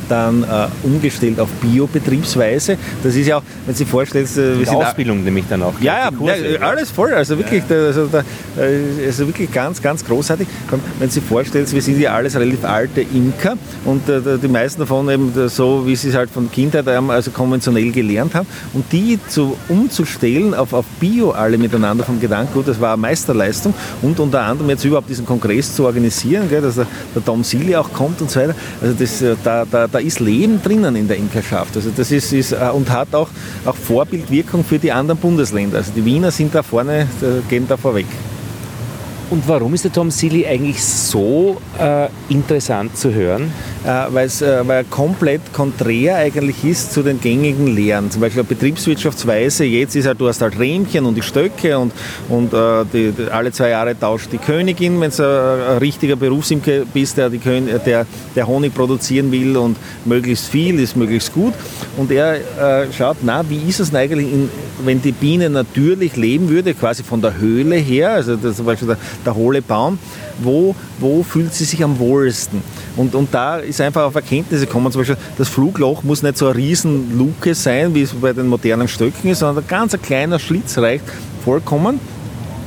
dann äh, umgestellt auf Biobetriebsweise. Das ist ja auch, wenn Sie vorstellen, äh, wir Ausbildung nämlich dann auch. Ja, ja, ja, alles voll. Also wirklich, ja. also, da, äh, also wirklich ganz, ganz großartig. Wenn Sie vorstellen, wir sind ja alles relativ alte Imker und äh, die meisten davon eben so, wie sie es halt von Kindheit haben, also konventionell gelernt haben. Und die zu, umzustellen auf, auf Bio alle miteinander vom Gedanken, das war eine Meisterleistung und unter anderem jetzt überhaupt diesen Kongress zu organisieren, gell, dass der, der Tom Sili auch kommt und so weiter. Also das, äh, da, da, da ist Leben drinnen in der Imkerschaft. Also das ist, ist äh, und hat auch, auch Vorbildwirkung für die anderen Bundesländer. Also die Wiener sind da vorne, gehen da vorweg. Und warum ist der Tom Seeley eigentlich so äh, interessant zu hören? Äh, äh, weil er komplett konträr eigentlich ist zu den gängigen Lehren. Zum Beispiel Betriebswirtschaftsweise, jetzt ist halt, du hast halt Rähmchen und die Stöcke und, und äh, die, alle zwei Jahre tauscht die Königin, wenn du ein, richtiger Berufsimker bist, der, die der, der Honig produzieren will und möglichst viel ist möglichst gut. Und er äh, schaut, na, wie ist es eigentlich, in, wenn die Biene natürlich leben würde, quasi von der Höhle her, also das, zum Beispiel der, der hohle Baum, wo, wo fühlt sie sich am wohlsten? Und, und da ist einfach auf Erkenntnisse gekommen, zum Beispiel das Flugloch muss nicht so eine riesen Luke sein, wie es bei den modernen Stöcken ist, sondern ein ganz kleiner Schlitz reicht vollkommen.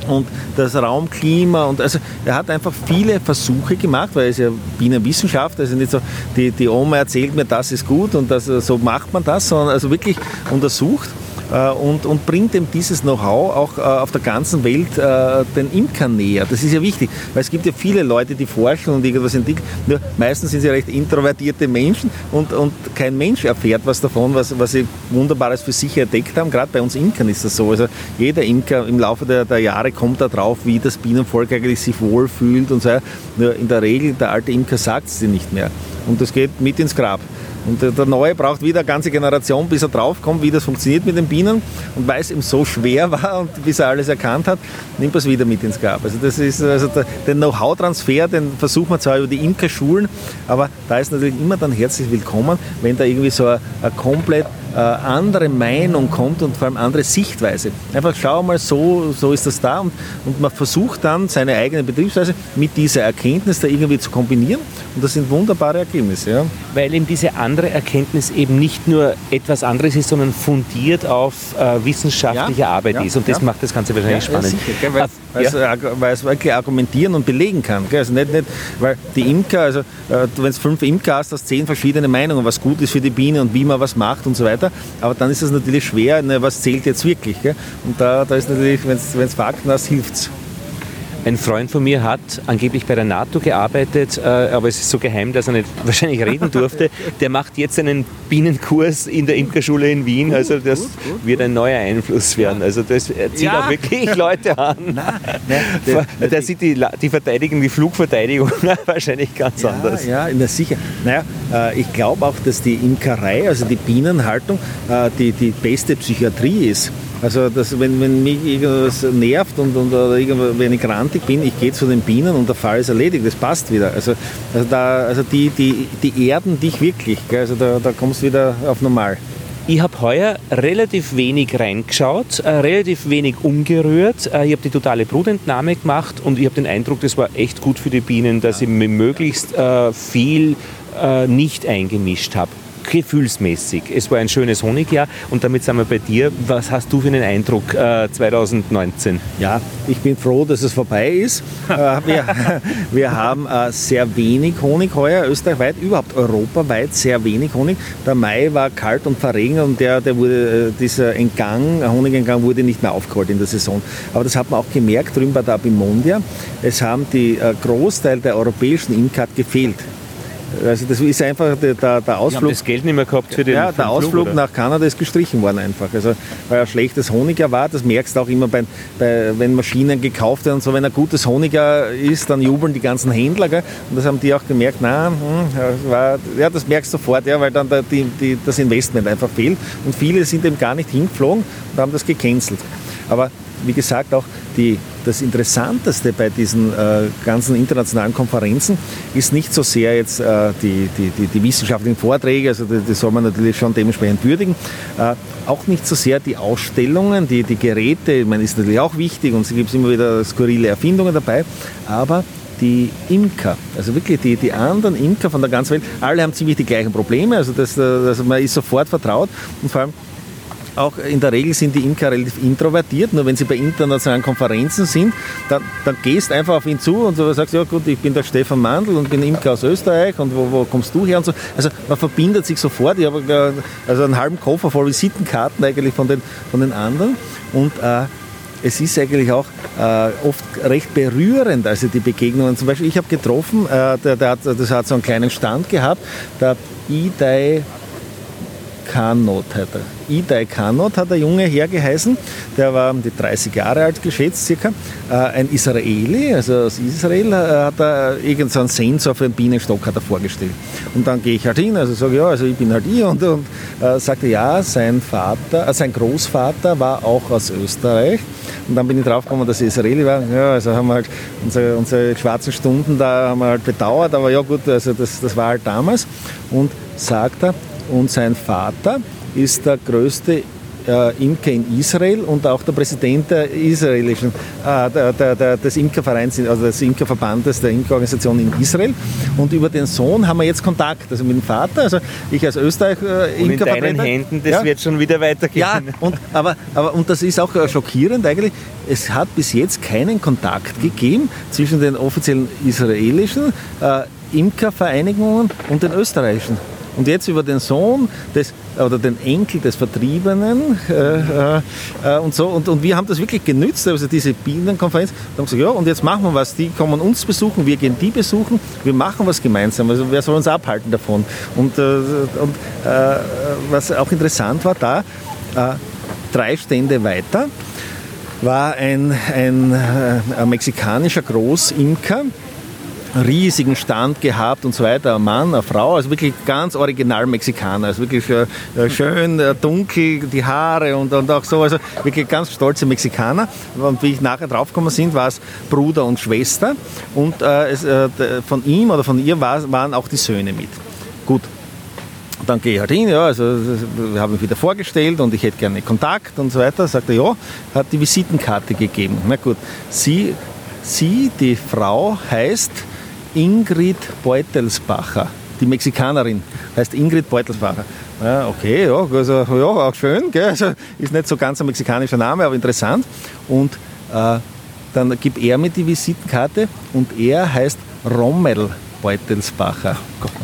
Und das Raumklima und also er hat einfach viele Versuche gemacht, weil er ist ja Bienenwissenschaftler, also nicht so die, die Oma erzählt mir, das ist gut und das, so macht man das, sondern also wirklich untersucht und, und bringt ihm dieses Know-how auch äh, auf der ganzen Welt äh, den Imkern näher. Das ist ja wichtig, weil es gibt ja viele Leute, die forschen und irgendwas entwickeln. Nur meistens sind sie recht introvertierte Menschen und, und kein Mensch erfährt was davon, was, was sie Wunderbares für sich entdeckt haben. Gerade bei uns Imkern ist das so. Also jeder Imker im Laufe der, der Jahre kommt da drauf, wie das Bienenvolk eigentlich sich wohlfühlt und so. Nur in der Regel, der alte Imker sagt es nicht mehr. Und das geht mit ins Grab. Und der Neue braucht wieder eine ganze Generation, bis er draufkommt, wie das funktioniert mit den Bienen. Und weil es ihm so schwer war und bis er alles erkannt hat, nimmt er es wieder mit ins Grab. Also das ist also der, den Know-how-Transfer, den versucht man zwar über die Imkerschulen, aber da ist natürlich immer dann herzlich willkommen, wenn da irgendwie so eine, eine komplett äh, andere Meinung kommt und vor allem andere Sichtweise. Einfach schau mal, so, so ist das da und, und man versucht dann seine eigene Betriebsweise mit dieser Erkenntnis da irgendwie zu kombinieren und das sind wunderbare Ergebnisse. Ja. Weil eben diese andere Erkenntnis eben nicht nur etwas anderes ist, sondern fundiert auf äh, wissenschaftlicher ja, Arbeit ja, ist und das macht das Ganze wahrscheinlich spannend. Sicher, weil, weil, es, weil es wirklich argumentieren und belegen kann. Gell? Also nicht, nicht, weil die Imker, also äh, wenn es fünf Imker hast, hast zehn verschiedene Meinungen, was gut ist für die Biene und wie man was macht und so weiter weiter. Aber dann ist es natürlich schwer, ne, was zählt jetzt wirklich. Gell? Und da, da ist natürlich, wenn es Fakten hast, hilft es. Ein Freund von mir hat angeblich bei der NATO gearbeitet, äh, aber es ist so geheim, dass er nicht wahrscheinlich reden durfte. Der macht jetzt einen Binnenkurs in der Imkerschule in Wien. Also das gut, gut, wird ein neuer Einfluss werden. Also das zieht ja. auch wirklich Leute an. Nein, nein, der, der sieht die, die verteidigen die Flugverteidigung wahrscheinlich ganz ja, anders. Ja, na sicher. Naja, äh, ich glaube auch, dass die Imkerei, also die Bienenhaltung, äh, die, die beste Psychiatrie ist. Also dass, wenn, wenn mich irgendwas nervt und, und oder wenn ich grantig bin, ich gehe zu den Bienen und der Fall ist erledigt, das passt wieder. Also, also, da, also die, die, die erden dich wirklich, gell? also da, da kommst du wieder auf normal. Ich habe heuer relativ wenig reingeschaut, äh, relativ wenig umgerührt. Äh, ich habe die totale Brutentnahme gemacht und ich habe den Eindruck, das war echt gut für die Bienen, dass ich mir möglichst äh, viel äh, nicht eingemischt habe gefühlsmäßig. Es war ein schönes Honigjahr und damit sind wir bei dir. Was hast du für einen Eindruck äh, 2019? Ja, ich bin froh, dass es vorbei ist. äh, wir, wir haben äh, sehr wenig Honig heuer, österreichweit, überhaupt europaweit sehr wenig Honig. Der Mai war kalt und verregnet und der, der wurde, äh, dieser Entgang, Honigentgang wurde nicht mehr aufgeholt in der Saison. Aber das hat man auch gemerkt drüben bei der Abimondia. Es haben die äh, Großteil der europäischen Imker gefehlt. Also das ist einfach der, der, der Ausflug. Das Geld nicht mehr gehabt für den Ja, der Ausflug Flug, nach Kanada ist gestrichen worden einfach. Also weil er schlechtes Honigjahr war, das merkst du auch immer bei, bei, wenn Maschinen gekauft werden und so, wenn ein gutes Honigjahr ist, dann jubeln die ganzen Händler. Gell? Und das haben die auch gemerkt, na, hm, war, ja, das merkst du sofort, ja, weil dann der, die, die, das Investment einfach fehlt. Und viele sind eben gar nicht hingeflogen und haben das gecancelt. Aber wie gesagt, auch die, das Interessanteste bei diesen äh, ganzen internationalen Konferenzen ist nicht so sehr jetzt äh, die, die, die, die, wissenschaftlichen Vorträge, also die, die, soll man natürlich schon dementsprechend würdigen, äh, auch nicht so sehr die Ausstellungen, die, die Geräte, ich meine, ist natürlich auch wichtig und es gibt immer wieder skurrile Erfindungen dabei, aber die Imker, also wirklich die, die anderen Imker von der ganzen Welt, alle haben ziemlich die gleichen Probleme, also das, also man ist sofort vertraut und vor allem auch in der Regel sind die Imker relativ introvertiert. Nur wenn sie bei internationalen Konferenzen sind, dann, dann gehst einfach auf ihn zu und so sagst, ja gut, ich bin der Stefan Mandl und bin Imker aus Österreich und wo, wo kommst du her und so. Also man verbindet sich sofort. Ich habe also einen halben Koffer voll Visitenkarten eigentlich von den, von den anderen. Und äh, es ist eigentlich auch äh, oft recht berührend, also die Begegnungen. Zum Beispiel, ich habe getroffen, äh, der, der hat, das hat so einen kleinen Stand gehabt, der Idai Kanot hat er. Idai Kanot hat der Junge hergeheißen. Der war um die 30 Jahre alt geschätzt, circa. Äh, ein Israeli, also aus Israel, äh, hat er irgendeinen so Sensor für einen Bienenstock hat er vorgestellt. Und dann gehe ich halt hin, also sage ja, also ich bin halt ich und, und äh, sagte ja, sein Vater, äh, sein Großvater war auch aus Österreich. Und dann bin ich draufgekommen, dass er Israeli war. Ja, also haben wir halt unsere, unsere schwarzen Stunden da haben wir halt bedauert, aber ja gut, also das, das war halt damals. Und sagt er, und sein Vater ist der größte äh, Imker in Israel und auch der Präsident der israelischen, äh, der, der, der, des Imkervereins, also des Imkerverbandes der Imkerorganisation in Israel. Und über den Sohn haben wir jetzt Kontakt, also mit dem Vater, also ich als Österreich äh, und in deinen Händen, das ja, wird schon wieder weitergehen. Ja, und, aber, aber, und das ist auch äh, schockierend eigentlich, es hat bis jetzt keinen Kontakt gegeben zwischen den offiziellen israelischen äh, Imkervereinigungen und den österreichischen. Und jetzt über den Sohn des, oder den Enkel des Vertriebenen äh, äh, und so. Und, und wir haben das wirklich genützt, also diese Bienenkonferenz. Da haben gesagt, ja, und jetzt machen wir was. Die kommen uns besuchen, wir gehen die besuchen, wir machen was gemeinsam. Also wer soll uns abhalten davon? Und, äh, und äh, was auch interessant war, da äh, drei Stände weiter war ein, ein, äh, ein mexikanischer Großimker, riesigen Stand gehabt und so weiter. Ein Mann, eine Frau, also wirklich ganz original Mexikaner, also wirklich äh, schön äh, dunkel, die Haare und, und auch so, also wirklich ganz stolze Mexikaner. Und wie ich nachher draufgekommen sind, war es Bruder und Schwester und äh, es, äh, von ihm oder von ihr war, waren auch die Söhne mit. Gut, dann gehe ich halt hin, ja, also wir haben mich wieder vorgestellt und ich hätte gerne Kontakt und so weiter. Sagt er, ja, hat die Visitenkarte gegeben. Na gut, sie, sie die Frau heißt Ingrid Beutelsbacher. Die Mexikanerin heißt Ingrid Beutelsbacher. Ja, okay, ja, also, ja auch schön. Gell? Also, ist nicht so ganz ein mexikanischer Name, aber interessant. Und äh, dann gibt er mir die Visitenkarte und er heißt Rommel Beutelsbacher.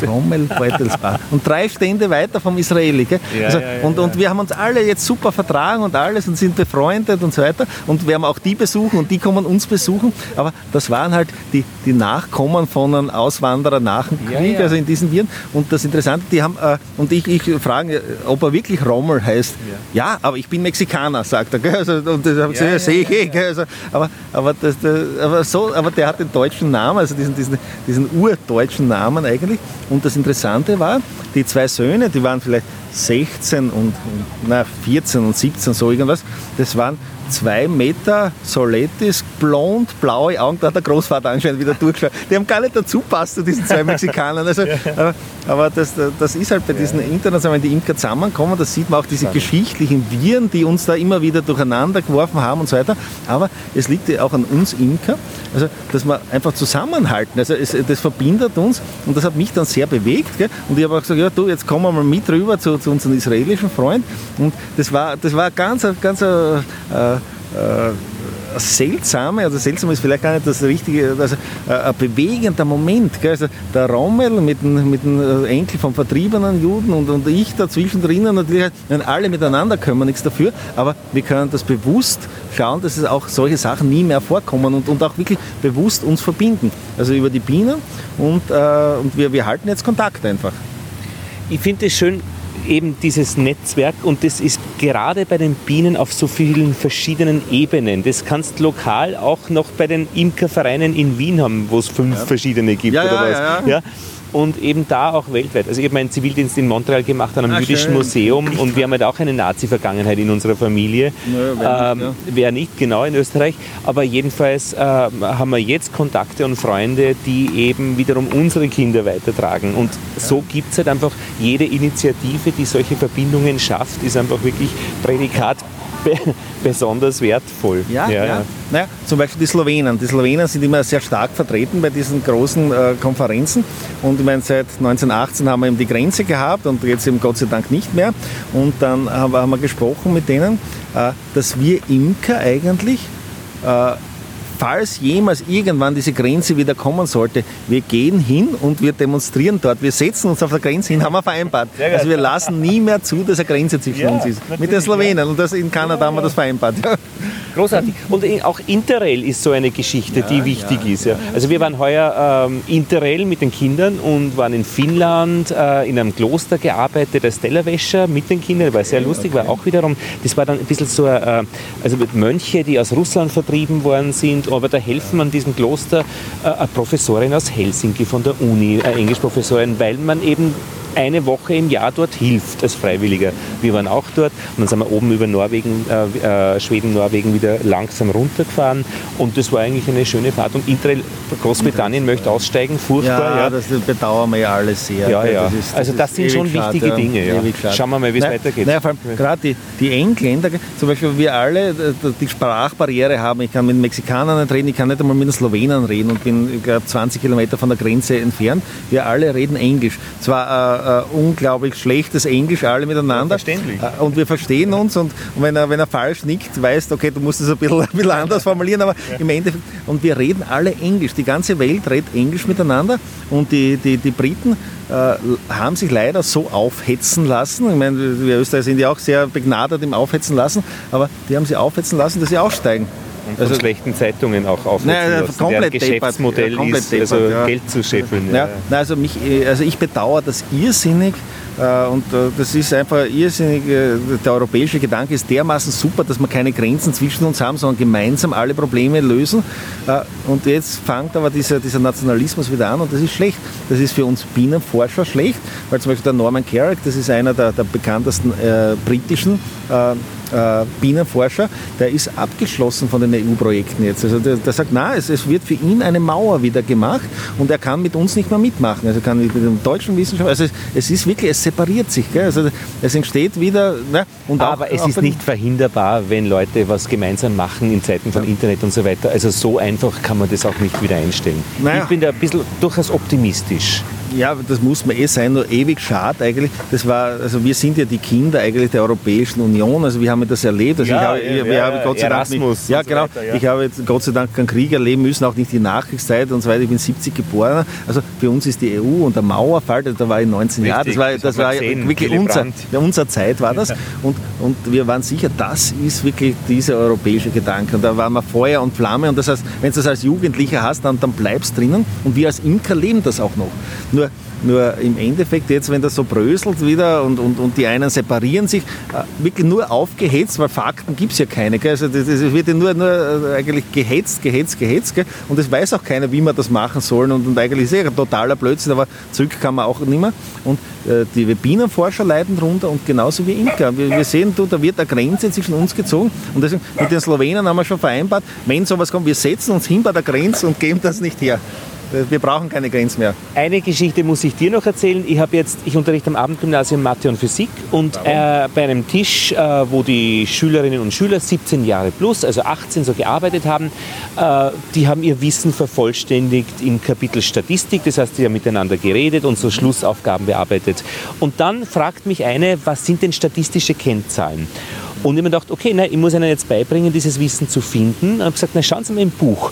Rommel Beutelsbacher. Und drei Stände weiter vom Israeli. Ja, also, ja, ja, und, und wir haben uns alle jetzt super vertragen und alles und sind befreundet und so weiter. Und wir haben auch die besuchen und die kommen uns besuchen. Aber das waren halt die, die Nachkommen von einem Auswanderer nach dem Krieg, also in diesen Viren. Und das Interessante, die haben, äh, und ich, ich frage, ob er wirklich Rommel heißt. Ja, aber ich bin Mexikaner, sagt er. Gell? Also, und das habe ich gesagt, sehe ich eh. Also, aber, aber, das, das, aber, so, aber der hat den deutschen Namen, also diesen, diesen, diesen urdeutschen Namen eigentlich. Und das Interessante war, die zwei Söhne, die waren vielleicht 16 und, na, 14 und 17, so irgendwas, das waren zwei Meter Soletis, blond, blaue Augen, da hat der Großvater anscheinend wieder durchgeschaut. Die haben gar nicht dazu passt zu diesen zwei Mexikanern. Also, aber, aber das, das ist halt bei diesen internationalen, wenn die Imker zusammenkommen, das sieht man auch diese geschichtlichen Viren, die uns da immer wieder durcheinander geworfen haben und so weiter. Aber es liegt ja auch an uns Imker, also dass wir einfach zusammenhalten. Also es, das verbindet uns und das hat mich dann sehr bewegt. Gell? Und ich habe auch gesagt, ja du, jetzt kommen wir mal mit rüber zu, zu unserem israelischen Freund. Und das war, das war ganz, ganz äh, äh, seltsame, also seltsam ist vielleicht gar nicht das richtige, also äh, ein bewegender Moment. Gell? Also der Rommel mit dem, mit dem Enkel vom vertriebenen Juden und, und ich dazwischen drinnen, natürlich, alle miteinander können wir nichts dafür, aber wir können das bewusst schauen, dass es auch solche Sachen nie mehr vorkommen und, und auch wirklich bewusst uns verbinden. Also über die Bienen und, äh, und wir, wir halten jetzt Kontakt einfach. Ich finde es schön, eben dieses Netzwerk und das ist gerade bei den Bienen auf so vielen verschiedenen Ebenen. Das kannst lokal auch noch bei den Imkervereinen in Wien haben, wo es fünf ja. verschiedene gibt ja, oder ja, was. Und eben da auch weltweit. Also ich habe meinen Zivildienst in Montreal gemacht an einem ah, jüdischen schön. Museum und wir haben halt auch eine Nazi-Vergangenheit in unserer Familie. Naja, wer, ähm, nicht, ja. wer nicht, genau in Österreich. Aber jedenfalls äh, haben wir jetzt Kontakte und Freunde, die eben wiederum unsere Kinder weitertragen. Und ja. so gibt es halt einfach jede Initiative, die solche Verbindungen schafft, ist einfach wirklich Prädikat besonders wertvoll. Ja, ja, ja. Naja, zum Beispiel die Slowenen. Die Slowenen sind immer sehr stark vertreten bei diesen großen äh, Konferenzen. Und ich meine, seit 1918 haben wir eben die Grenze gehabt und jetzt eben Gott sei Dank nicht mehr. Und dann haben wir, gesprochen mit denen, äh, dass wir Imker eigentlich äh, falls jemals irgendwann diese Grenze wieder kommen sollte, wir gehen hin und wir demonstrieren dort. Wir setzen uns auf der Grenze hin, haben wir vereinbart. Also wir lassen nie mehr zu, dass eine Grenze zwischen ja, uns ist. Mit den Slowenen. Und das in Kanada ja, haben wir das vereinbart. Großartig. Und auch Interrail ist so eine Geschichte, die wichtig ist. Also wir waren heuer ähm, Interrail mit den Kindern und waren in Finnland äh, in einem Kloster gearbeitet als Tellerwäscher mit den Kindern. War sehr lustig, war auch wiederum, das war dann ein bisschen so, äh, also mit Mönche, die aus Russland vertrieben worden sind aber da helfen an diesem Kloster. Äh, eine Professorin aus Helsinki von der Uni, eine Englischprofessorin, weil man eben eine Woche im Jahr dort hilft als Freiwilliger. Wir waren auch dort und dann sind wir oben über Norwegen, äh, äh, Schweden, Norwegen wieder langsam runtergefahren und das war eigentlich eine schöne Fahrt. Und Interrail Großbritannien möchte aussteigen, furchtbar. Ja, ja. das bedauern wir ja alle sehr. Ja, ja. Das ist, das also das sind schon wichtige schade, Dinge. Ja. Schauen wir mal, wie es weitergeht. Naja, vor allem gerade die, die Engländer, zum Beispiel wir alle die Sprachbarriere haben. Ich kann mit Mexikanern nicht reden, ich kann nicht einmal mit den Slowenen reden und bin, ich glaube, 20 Kilometer von der Grenze entfernt. Wir alle reden Englisch. Zwar äh, äh, unglaublich schlechtes Englisch alle miteinander. verständlich. Äh, und wir verstehen uns und, und, wenn, er, wenn er falsch nickt, weißt okay, du musst es ein bisschen, ein bisschen anders formulieren, aber ja. im Endeffekt, und wir reden alle Englisch. Die ganze Welt redet Englisch miteinander und die, die, die Briten äh, haben sich leider so aufhetzen lassen. Ich meine, wir Österreicher sind ja auch sehr begnadet im Aufhetzen lassen, aber die haben sie aufhetzen lassen, dass sie aussteigen. Und also, schlechten Zeitungen auch aufsetzen nein, lassen. Komplett Geschäftsmodell ja, ist, deppert, also ja. Geld zu scheffeln. Ja. Nein, also, mich, also ich bedauere das irrsinnig äh, und äh, das ist einfach irrsinnig, äh, der europäische Gedanke ist dermaßen super, dass wir keine Grenzen zwischen uns haben, sondern gemeinsam alle Probleme lösen. Und jetzt fängt aber dieser, dieser Nationalismus wieder an und das ist schlecht. Das ist für uns Bienenforscher schlecht, weil zum Beispiel der Norman Carrick, das ist einer der, der bekanntesten äh, britischen äh, äh, Bienenforscher, der ist abgeschlossen von den EU-Projekten jetzt. Also der, der sagt, na, es, es, wird für ihn eine Mauer wieder gemacht und er kann mit uns nicht mehr mitmachen. Also kann mit dem deutschen Wissenschaft, also es, es ist wirklich, es separiert sich. Gell? Also es entsteht wieder. Ne? Und Aber auch, es auch ist nicht verhinderbar, wenn Leute was gemeinsam machen in Zeiten von ja. Internet und so weiter. Also so einfach kann man das auch nicht wieder einstellen. Naja. Ich bin da ein bisschen durchaus optimistisch. Ja, das muss man eh sein, nur ewig schade eigentlich. Das war, also wir sind ja die Kinder eigentlich der Europäischen Union, also wir haben das erlebt. Also ja, ich habe, ja, habe Gott sei Erasmus Dank nicht, ja, genau, weiter, ja. ich habe jetzt Gott sei Dank keinen Krieg erleben müssen, auch nicht die Nachkriegszeit und so weiter. Ich bin 70 geboren. Also für uns ist die EU und der Mauerfall, da war ich 19 Jahre, das war, das war wirklich unser, unser Zeit war das. Und, und wir waren sicher, das ist wirklich dieser europäische Gedanke. Und da waren wir Feuer und Flamme und das heißt, wenn du das als Jugendlicher hast, dann, dann bleibst drinnen und wir als Imker leben das auch noch. Nur Nur im Endeffekt jetzt, wenn das so bröselt wieder und, und, und die einen separieren sich, äh, wirklich nur aufgehetzt, weil Fakten gibt es ja keine. Gell? Also das, das wird ja nur, nur eigentlich gehetzt, gehetzt, gehetzt. Gell? Und es weiß auch keiner, wie man das machen soll. Und, und eigentlich ist es ja ein totaler Blödsinn, aber zurück kann man auch nicht mehr. Und äh, die Bienenforscher leiden darunter und genauso wie Imker. Wir, wir sehen, du, da wird eine Grenze zwischen uns gezogen und deswegen mit den Slowenen haben wir schon vereinbart, wenn sowas kommt, wir setzen uns hin bei der Grenze und geben das nicht her. Wir brauchen keine Grenzen mehr. Eine Geschichte muss ich dir noch erzählen. Ich habe jetzt, ich unterrichte am Abendgymnasium Mathe und Physik und äh, bei einem Tisch, äh, wo die Schülerinnen und Schüler 17 Jahre plus, also 18 so gearbeitet haben, äh, die haben ihr Wissen vervollständigt im Kapitel Statistik. Das heißt, sie haben miteinander geredet und so Schlussaufgaben bearbeitet. Und dann fragt mich eine, was sind denn statistische Kennzahlen? Und ich habe mir gedacht, okay, na, ich muss ihnen jetzt beibringen, dieses Wissen zu finden. Und habe gesagt, na, schauen Sie mal im Buch,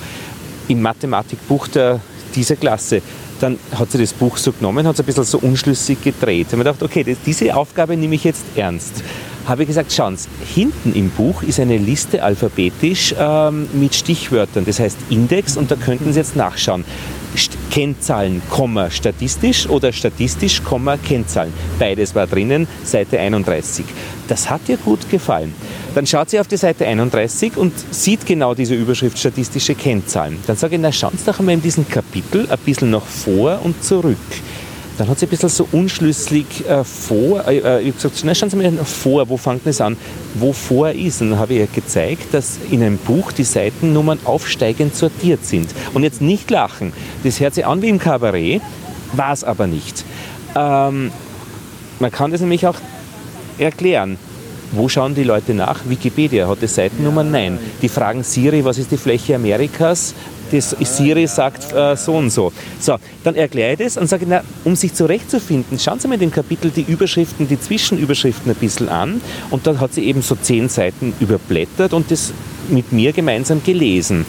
im Mathematikbuch der dieser Klasse. Dann hat sie das Buch so genommen, hat es ein bisschen so unschlüssig gedreht. Und mir gedacht, okay, das, diese Aufgabe nehme ich jetzt ernst. Habe ich gesagt, schauen Sie, hinten im Buch ist eine Liste alphabetisch ähm, mit Stichwörtern, das heißt Index, und da könnten Sie jetzt nachschauen. Kennzahlen, statistisch oder statistisch, Kennzahlen. Beides war drinnen, Seite 31. Das hat ihr gut gefallen. Dann schaut sie auf die Seite 31 und sieht genau diese Überschrift statistische Kennzahlen. Dann sage ich, na schauen Sie doch einmal in diesem Kapitel ein bisschen nach vor und zurück. Dann hat sie ein bisschen so unschlüssig äh, vor, äh, äh ich habe gesagt, na, schauen Sie mal vor, wo fängt das an, wo vor ist. Und dann habe ich ihr gezeigt, dass in einem Buch die Seitennummern aufsteigend sortiert sind. Und jetzt nicht lachen, das hört sich an wie im Kabarett, war es aber nicht. Ähm, man kann das nämlich auch erklären. Wo schauen die Leute nach? Wikipedia hat die Seitennummer? Nein. Die fragen Siri, was ist die Fläche Amerikas? Das Siri sagt äh, so und so. So, dann erkläre ich das und sage, na, um sich zurechtzufinden, schauen Sie mal in dem Kapitel die Überschriften, die Zwischenüberschriften ein bisschen an. Und dann hat sie eben so zehn Seiten überblättert und das mit mir gemeinsam gelesen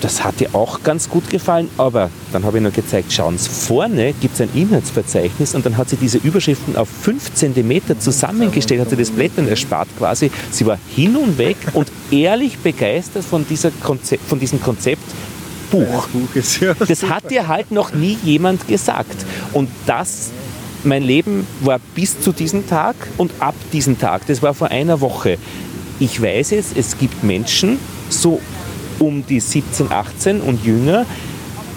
das hat ihr auch ganz gut gefallen, aber dann habe ich noch gezeigt, schauen Sie, vorne gibt es ein Inhaltsverzeichnis und dann hat sie diese Überschriften auf 5 cm zusammengestellt, hat sie das Blättern erspart quasi. Sie war hin und weg und ehrlich begeistert von, dieser Konzept, von diesem Konzept Buch. Das hat dir halt noch nie jemand gesagt. Und das mein Leben war bis zu diesem Tag und ab diesem Tag, das war vor einer Woche. Ich weiß es, es gibt Menschen, so um die 17, 18 und jünger,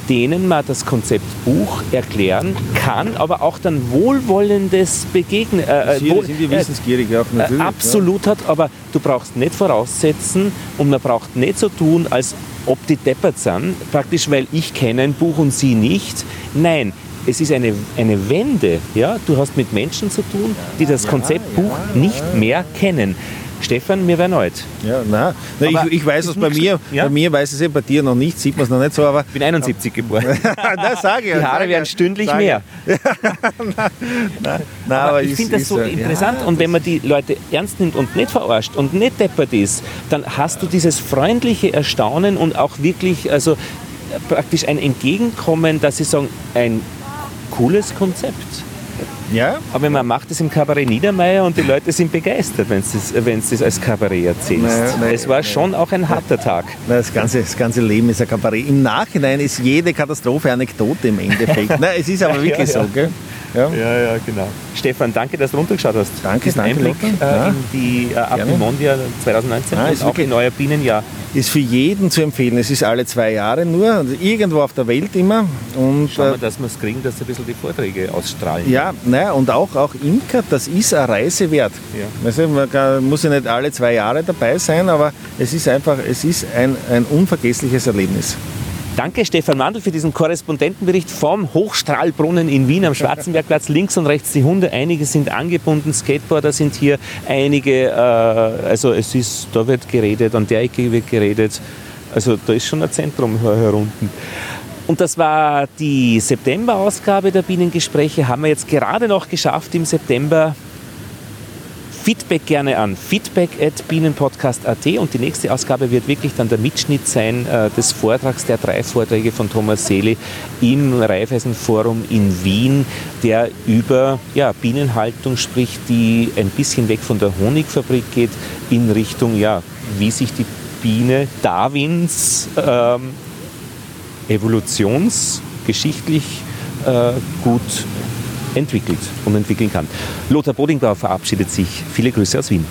denen man das Konzept Buch erklären kann, aber auch dann wohlwollendes Begegnen. Äh, äh wohl, sind die wissensgierig auch natürlich. Äh, absolut ja. hat, aber du brauchst nicht voraussetzen und man braucht nicht so tun, als ob die deppert sind, praktisch weil ich kenne ein Buch und sie nicht. Nein, es ist eine, eine Wende. Ja? Du hast mit Menschen zu tun, die das Konzept Buch nicht mehr kennen. Stefan, mir wäre alt. Ja. Na, ich, ich, weiß es bei mir, ja? bei mir weiß es ja bei dir noch nicht, sieht man es noch nicht so, aber. Ich bin 71 geboren. das sage ich. Die Haare werden stündlich sage. mehr. nein, nein, aber, aber ich finde das so interessant ja, und wenn man die Leute ernst nimmt und nicht verarscht und nicht deppert ist, dann hast du dieses freundliche Erstaunen und auch wirklich, also praktisch ein Entgegenkommen, dass sie sagen, ein cooles Konzept. Ja. Aber man macht es im Kabarett Niedermeyer und die Leute sind begeistert, wenn du es als Kabarett erzählst. Naja, naja, es war schon auch ein harter Tag. Das, ganze, das ganze Leben ist ein Kabarett. Im Nachhinein ist jede Katastrophe Anekdote im Endeffekt. Nein, es ist aber wirklich ja, ja. so. Gell? Ja. ja, ja, genau. Stefan, danke, dass du runtergeschaut hast. Danke, danke. Einblick äh, ja. in die äh, Apimondia 2019 ah, und auch in euer Bienenjahr. Ist für jeden zu empfehlen. Es ist alle zwei Jahre nur, also irgendwo auf der Welt immer. Und, Schauen wir, äh, dass wir es kriegen, dass ein bisschen die Vorträge ausstrahlen. Ja, naja, und auch, auch Imker, das ist eine Reise wert. Ja. Also man kann, muss ja nicht alle zwei Jahre dabei sein, aber es ist einfach, es ist ein, ein unvergessliches Erlebnis. Danke Stefan Mandl für diesen Korrespondentenbericht vom Hochstrahlbrunnen in Wien am Schwarzenbergplatz. Links und rechts die Hunde, einige sind angebunden, Skateboarder sind hier, einige, äh, also es ist, da wird geredet, an der Ecke wird geredet. Also da ist schon ein Zentrum herunten. Und das war die September-Ausgabe der Bienengespräche. Haben wir jetzt gerade noch geschafft im September. Feedback gerne an feedback at bienenpodcast.at und die nächste Ausgabe wird wirklich dann der Mitschnitt sein äh, des Vortrags der drei Vorträge von Thomas Seele im Raiffeisenforum in Wien, der über ja, Bienenhaltung spricht, die ein bisschen weg von der Honigfabrik geht in Richtung, ja, wie sich die Biene Darwins ähm, evolutionsgeschichtlich äh, gut entwickelt und entwickeln kann. Lothar Bodingbauer verabschiedet sich. Viele Grüße aus Wien.